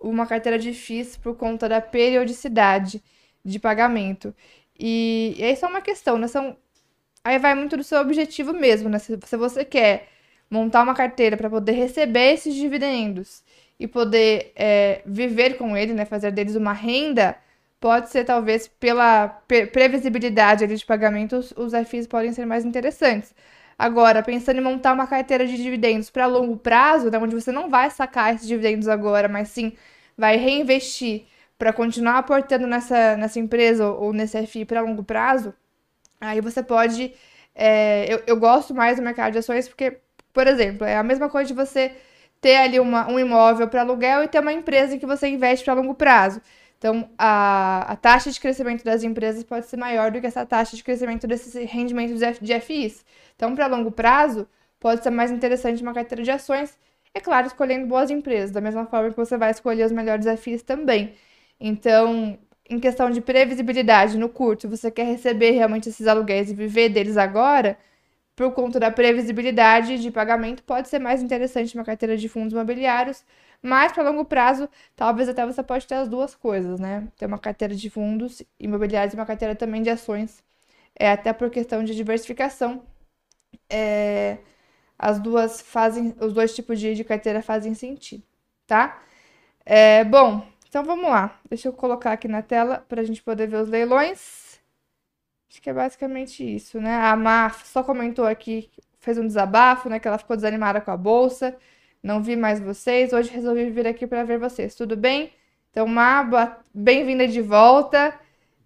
uma carteira de FIIs por conta da periodicidade de pagamento. E, e isso é uma questão, né? São, aí vai muito do seu objetivo mesmo, né? Se, se você quer montar uma carteira para poder receber esses dividendos e poder é, viver com ele, né? Fazer deles uma renda, pode ser talvez pela pre- previsibilidade ali de pagamentos, os FIIs podem ser mais interessantes. Agora, pensando em montar uma carteira de dividendos para longo prazo, né, onde você não vai sacar esses dividendos agora, mas sim vai reinvestir para continuar aportando nessa, nessa empresa ou nesse FI para longo prazo, aí você pode. é, eu, eu gosto mais do mercado de ações porque, por exemplo, é a mesma coisa de você ter ali uma, um imóvel para aluguel e ter uma empresa que você investe para longo prazo. Então, a, a taxa de crescimento das empresas pode ser maior do que essa taxa de crescimento desses rendimentos de FIs. Então, para longo prazo, pode ser mais interessante uma carteira de ações, é claro, escolhendo boas empresas, da mesma forma que você vai escolher os melhores FIs também. Então, em questão de previsibilidade no curto, você quer receber realmente esses aluguéis e viver deles agora, por conta da previsibilidade de pagamento, pode ser mais interessante uma carteira de fundos imobiliários, mas para longo prazo, talvez até você pode ter as duas coisas, né? Ter uma carteira de fundos imobiliários e uma carteira também de ações. É até por questão de diversificação. É, as duas fazem, os dois tipos de, de carteira fazem sentido, tá? É, bom, então vamos lá. Deixa eu colocar aqui na tela para a gente poder ver os leilões. Acho que é basicamente isso, né? A Mar só comentou aqui, fez um desabafo, né? Que ela ficou desanimada com a bolsa. Não vi mais vocês. Hoje resolvi vir aqui para ver vocês. Tudo bem? Então, boa- bem-vinda de volta.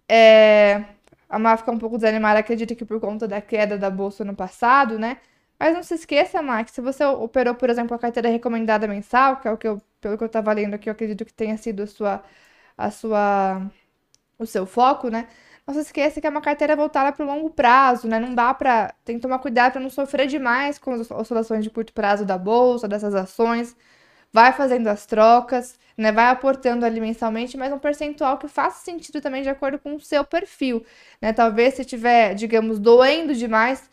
É, A Mar ficou um pouco desanimada, acredito que por conta da queda da bolsa no passado, né? Mas não se esqueça, que se você operou, por exemplo, a carteira recomendada mensal, que é o que eu, pelo que eu estava lendo aqui, eu acredito que tenha sido a sua, a sua, o seu foco, né? Não se esqueça que é uma carteira voltada para o longo prazo, né? Não dá para. Tem que tomar cuidado para não sofrer demais com as oscilações de curto prazo da bolsa, dessas ações. Vai fazendo as trocas, né? Vai aportando ali mensalmente, mas um percentual que faça sentido também de acordo com o seu perfil, né? Talvez se tiver, digamos, doendo demais,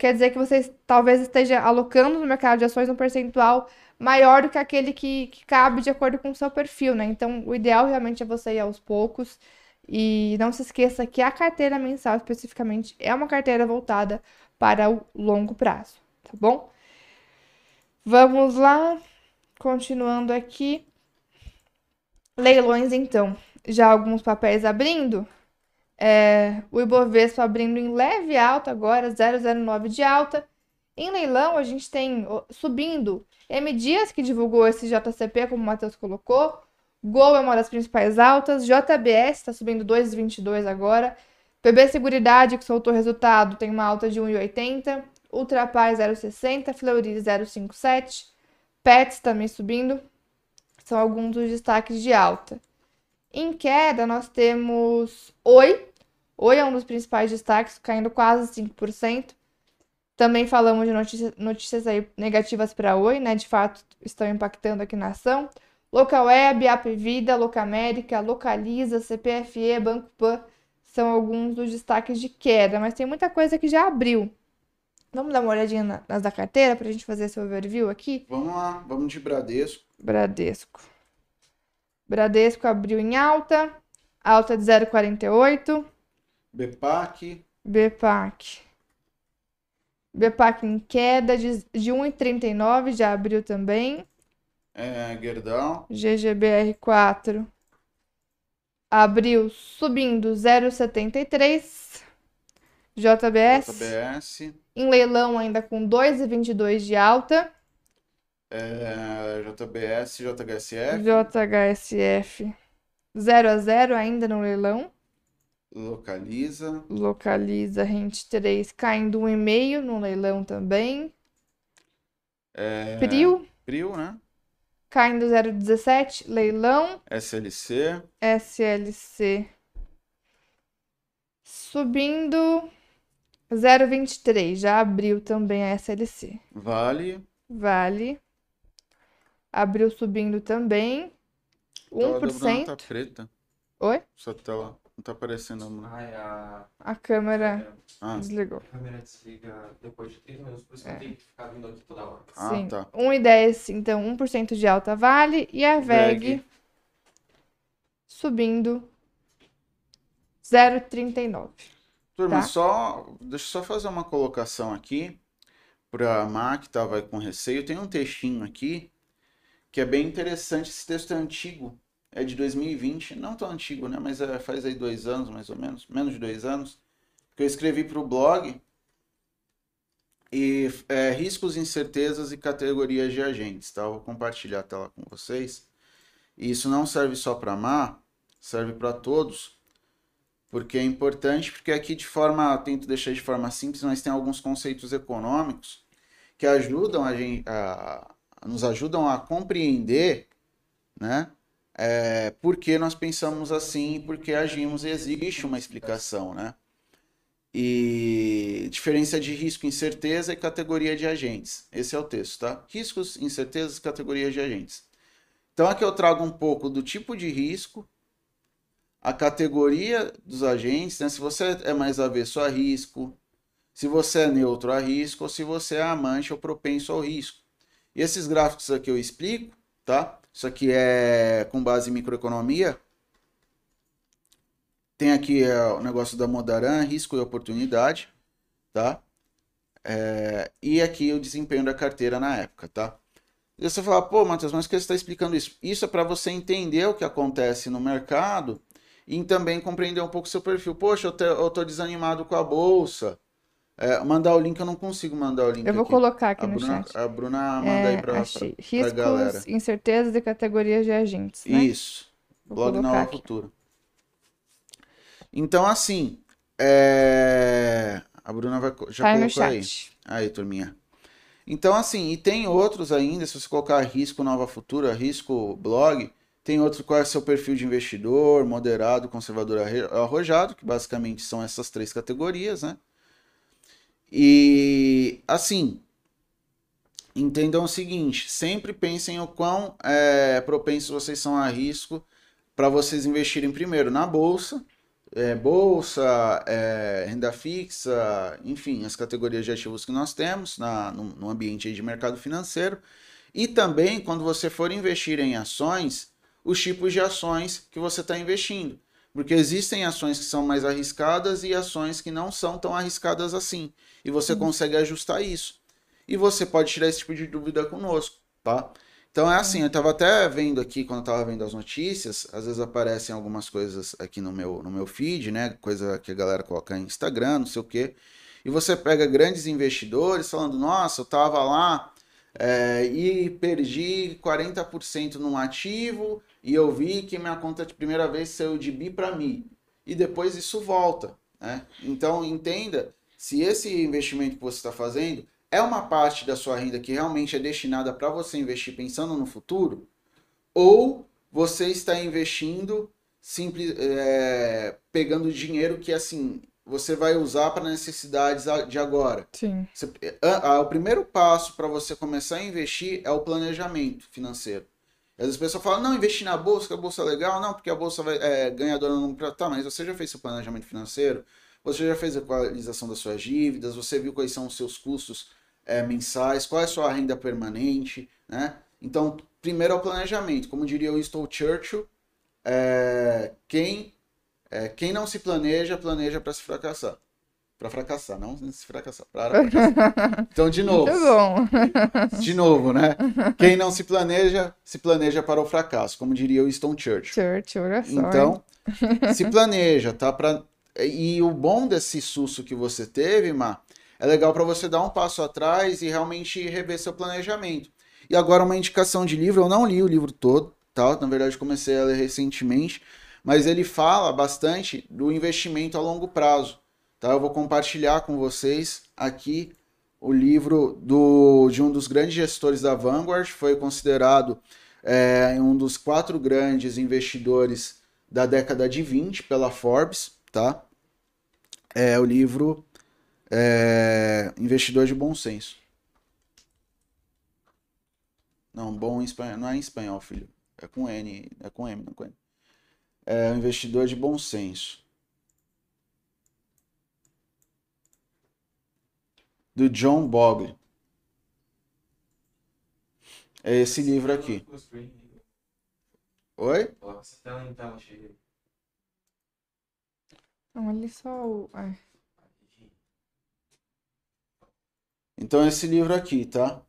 quer dizer que você talvez esteja alocando no mercado de ações um percentual maior do que aquele que, que cabe de acordo com o seu perfil, né? Então, o ideal realmente é você ir aos poucos. E não se esqueça que a carteira mensal, especificamente, é uma carteira voltada para o longo prazo, tá bom? Vamos lá, continuando aqui. Leilões, então. Já alguns papéis abrindo. É, o Ibovespa abrindo em leve alta agora, 0,09 de alta. Em leilão, a gente tem subindo M Dias, que divulgou esse JCP, como o Matheus colocou. Gol é uma das principais altas. JBS está subindo 2,22 agora. PB Seguridade, que soltou resultado, tem uma alta de 1,80. Ultrapar 0,60. Fleury 0,57. Pets também subindo. São alguns dos destaques de alta. Em queda, nós temos Oi. Oi é um dos principais destaques, caindo quase 5%. Também falamos de notícias, notícias aí negativas para Oi, né? De fato, estão impactando aqui na ação. Localweb, AP Vida, Locamérica, Localiza, CPFE, Banco Pan são alguns dos destaques de queda, mas tem muita coisa que já abriu. Vamos dar uma olhadinha na- nas da carteira para a gente fazer esse overview aqui? Vamos lá, vamos de Bradesco. Bradesco. Bradesco abriu em alta, alta de 0,48. Bepac, BPAC. BPAC em queda de, de 1,39, já abriu também. é, Gerdau, GGBR4 abriu subindo 0,73. JBS JBS, em leilão ainda com 2,22 de alta. é, JBS, JHSF, JHSF 0 a 0 ainda no leilão. Localiza, Localiza Rente 3 caindo 1,5 no leilão também. é, Prio Prio, né? caindo 0,17. Leilão. SLC, SLC subindo 0,23. Já abriu também a SLC. Vale, Vale. Abriu subindo também. tela da Bruna 1%. tá preta. Oi? Essa tela não tá aparecendo, não. Ai, a, A câmera Ah, desligou. a câmera desliga depois de 30 minutos, por isso que eu tenho que ficar vindo aqui toda hora. ah, Sim. tá. 1,10, então 1% de alta vale. E a VEG VEG. subindo 0,39. Turma, Tá. só, deixa eu só fazer uma colocação aqui para a Má, que estava aí com receio. Tem um textinho aqui que é bem interessante. Esse texto é antigo, é de 2020, não tão antigo, né? Mas é, faz aí dois anos, mais ou menos, menos de dois anos, que eu escrevi para o blog. E é, riscos, incertezas e categorias de agentes, tá? Eu vou compartilhar a tela com vocês. E isso não serve só para a Má, serve para todos porque é importante, porque aqui de forma, tento deixar de forma simples, mas tem alguns conceitos econômicos que ajudam a gente, a, nos ajudam a compreender, né, é, por que nós pensamos assim, por que agimos, existe uma explicação, né? E diferença de risco, incerteza e categoria de agentes. Esse é o texto, tá? Riscos, incertezas, categorias de agentes. Então aqui eu trago um pouco do tipo de risco, a categoria dos agentes, né? Se você é mais avesso a risco, se você é neutro a risco, ou se você é amante ou propenso ao risco. E esses gráficos aqui eu explico, tá? Isso aqui é com base em microeconomia, tem aqui é, o negócio da Modaran, risco e oportunidade, tá? É, e aqui o desempenho da carteira na época, tá? E você fala, pô, Matheus, mas que você está explicando isso? Isso é para você entender o que acontece no mercado e também compreender um pouco seu perfil. Poxa, eu, tô desanimado com a bolsa. É, mandar o link, eu não consigo mandar o link. Eu vou aqui. colocar aqui a no Bruna, chat. A Bruna manda É, aí pra, achei. pra, pra galera. Riscos, incertezas e categorias de agentes, né? Isso. Vou Blog aqui. Futuro. Então, assim, é... a Bruna vai, já Tá aí no colocou aí. Aí, turminha. Então, assim, e tem outros ainda, se você colocar risco Nova Futura, risco blog, tem outro qual é seu perfil de investidor, moderado, conservador, arrojado, que basicamente são essas três categorias, né? E, assim, entendam o seguinte, sempre pensem o quão é, propensos vocês são a risco para vocês investirem primeiro na bolsa, é, bolsa, é, renda fixa, enfim, as categorias de ativos que nós temos na, no, no ambiente de mercado financeiro. E também, quando você for investir em ações, os tipos de ações que você está investindo. Porque existem ações que são mais arriscadas e ações que não são tão arriscadas assim. E você consegue ajustar isso. E você pode tirar esse tipo de dúvida conosco, tá? Então é assim, eu estava até vendo aqui, quando eu estava vendo as notícias, às vezes aparecem algumas coisas aqui no meu, no meu feed, né? Coisa que a galera coloca em Instagram, não sei o quê. E você pega grandes investidores falando, nossa, eu estava lá é, e perdi 40% num ativo e eu vi que minha conta de primeira vez saiu de bi para mi. E depois isso volta, né? Então entenda se esse investimento que você está fazendo é uma parte da sua renda que realmente é destinada para você investir pensando no futuro, ou você está investindo simples, é, pegando dinheiro que assim você vai usar para necessidades de agora. Sim. Você- a- a- o primeiro passo para você começar a investir é o planejamento financeiro. Às vezes a pessoa fala, não, investir na bolsa, que a bolsa é legal, não, porque a bolsa vai, é ganhadora no prazo. Tá, mas você já fez seu planejamento financeiro? Você já fez a equalização das suas dívidas? Você viu quais são os seus custos é, mensais? Qual é a sua renda permanente? Né? Então, primeiro é o planejamento. Como diria o Winston Churchill, é, quem, é, quem não se planeja, planeja para se fracassar. Para fracassar, não se fracassar. Para fracassar. Então, de novo. Muito bom. De novo, né? Quem não se planeja, se planeja para o fracasso, como diria o Winston Churchill. Church, olha só. Então, se planeja, tá? Pra... E o bom desse susto que você teve, Má, é legal para você dar um passo atrás e realmente rever seu planejamento. E agora uma indicação de livro, eu não li o livro todo, tá? Na verdade, comecei a ler recentemente, mas ele fala bastante do investimento a longo prazo, tá? Eu vou compartilhar com vocês aqui o livro do, de um dos grandes gestores da Vanguard, foi considerado é, um dos quatro grandes investidores da década de 20 pela Forbes, tá? É o livro é, Investidor de Bom Senso. Não, bom em espanhol, não é em espanhol, filho. É com N, é com M, não com N. É o Investidor de Bom Senso. Do John Bogle. É esse livro aqui. Oi? Não, ali só ai. Então, esse livro aqui, tá?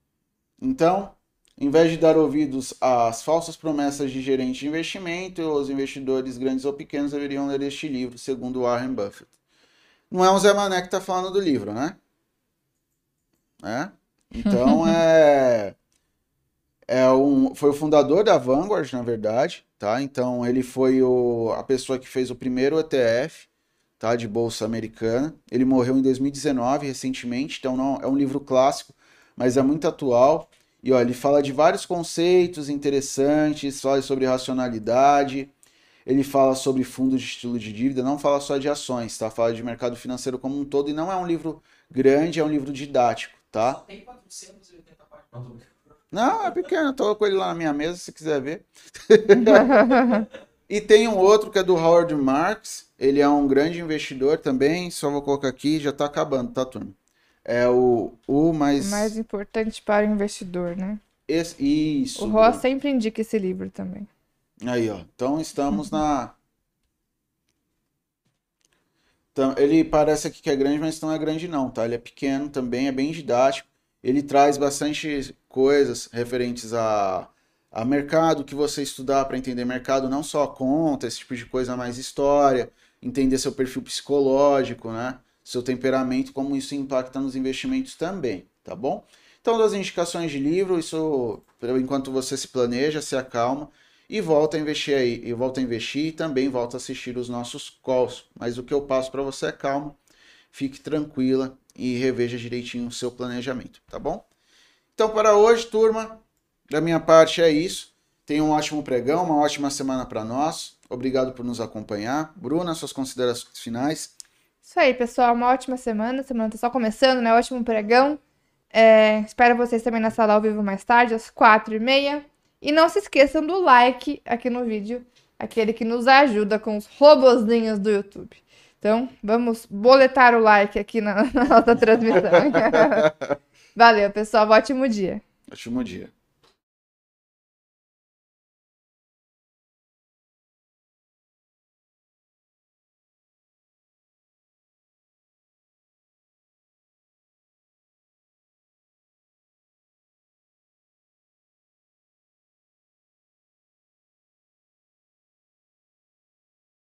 Então, em vez de dar ouvidos às falsas promessas de gerente de investimento, os investidores grandes ou pequenos deveriam ler este livro, segundo Warren Buffett. Não é um Zé Mané que tá falando do livro, né? É? Então, é... é um, foi o fundador da Vanguard, na verdade, tá? Então, ele foi o, a pessoa que fez o primeiro ETF, tá, de bolsa americana. Ele morreu em 2019, recentemente, então não, é um livro clássico, mas é muito atual. E ó, ele fala de vários conceitos interessantes, fala sobre racionalidade, ele fala sobre fundos de estilo de dívida, não fala só de ações, tá? Fala de mercado financeiro como um todo e não é um livro grande, é um livro didático, tá? Só tem 480 páginas. Não, tô brincando. Não, é pequeno, tô com ele lá na minha mesa, se quiser ver. E tem um outro que é do Howard Marks, ele é um grande investidor também, só vou colocar aqui, já tá acabando, tá, turma? É o, o mais... Mais importante para o investidor, né? Esse- isso. O Ross sempre indica esse livro também. Aí, ó. Então estamos na. Então, ele parece aqui que é grande, mas não é grande não, tá? Ele é pequeno também, é bem didático. Ele traz bastante coisas referentes a, a mercado, que você estudar para entender mercado, não só conta, esse tipo de coisa, mas história, entender seu perfil psicológico, né? Seu temperamento, como isso impacta nos investimentos também, tá bom? Então, das indicações de livro, isso, enquanto você se planeja, se acalma, e volta a investir aí, e volta a investir e também volta a assistir os nossos calls. Mas o que eu passo para você é calma, fique tranquila e reveja direitinho o seu planejamento, tá bom? Então, para hoje, turma, da minha parte é isso. Tenha um ótimo pregão, uma ótima semana para nós. Obrigado por nos acompanhar. Bruna, suas considerações finais. Isso aí, pessoal. Uma ótima semana. A semana tá só começando, né? Ótimo pregão. É, espero vocês também na sala ao vivo mais tarde, às quatro e meia. E não se esqueçam do like aqui no vídeo, aquele que nos ajuda com os robozinhos do YouTube. Então, vamos boletar o like aqui na, na nossa transmissão. Valeu, pessoal. Ótimo dia. Ótimo dia.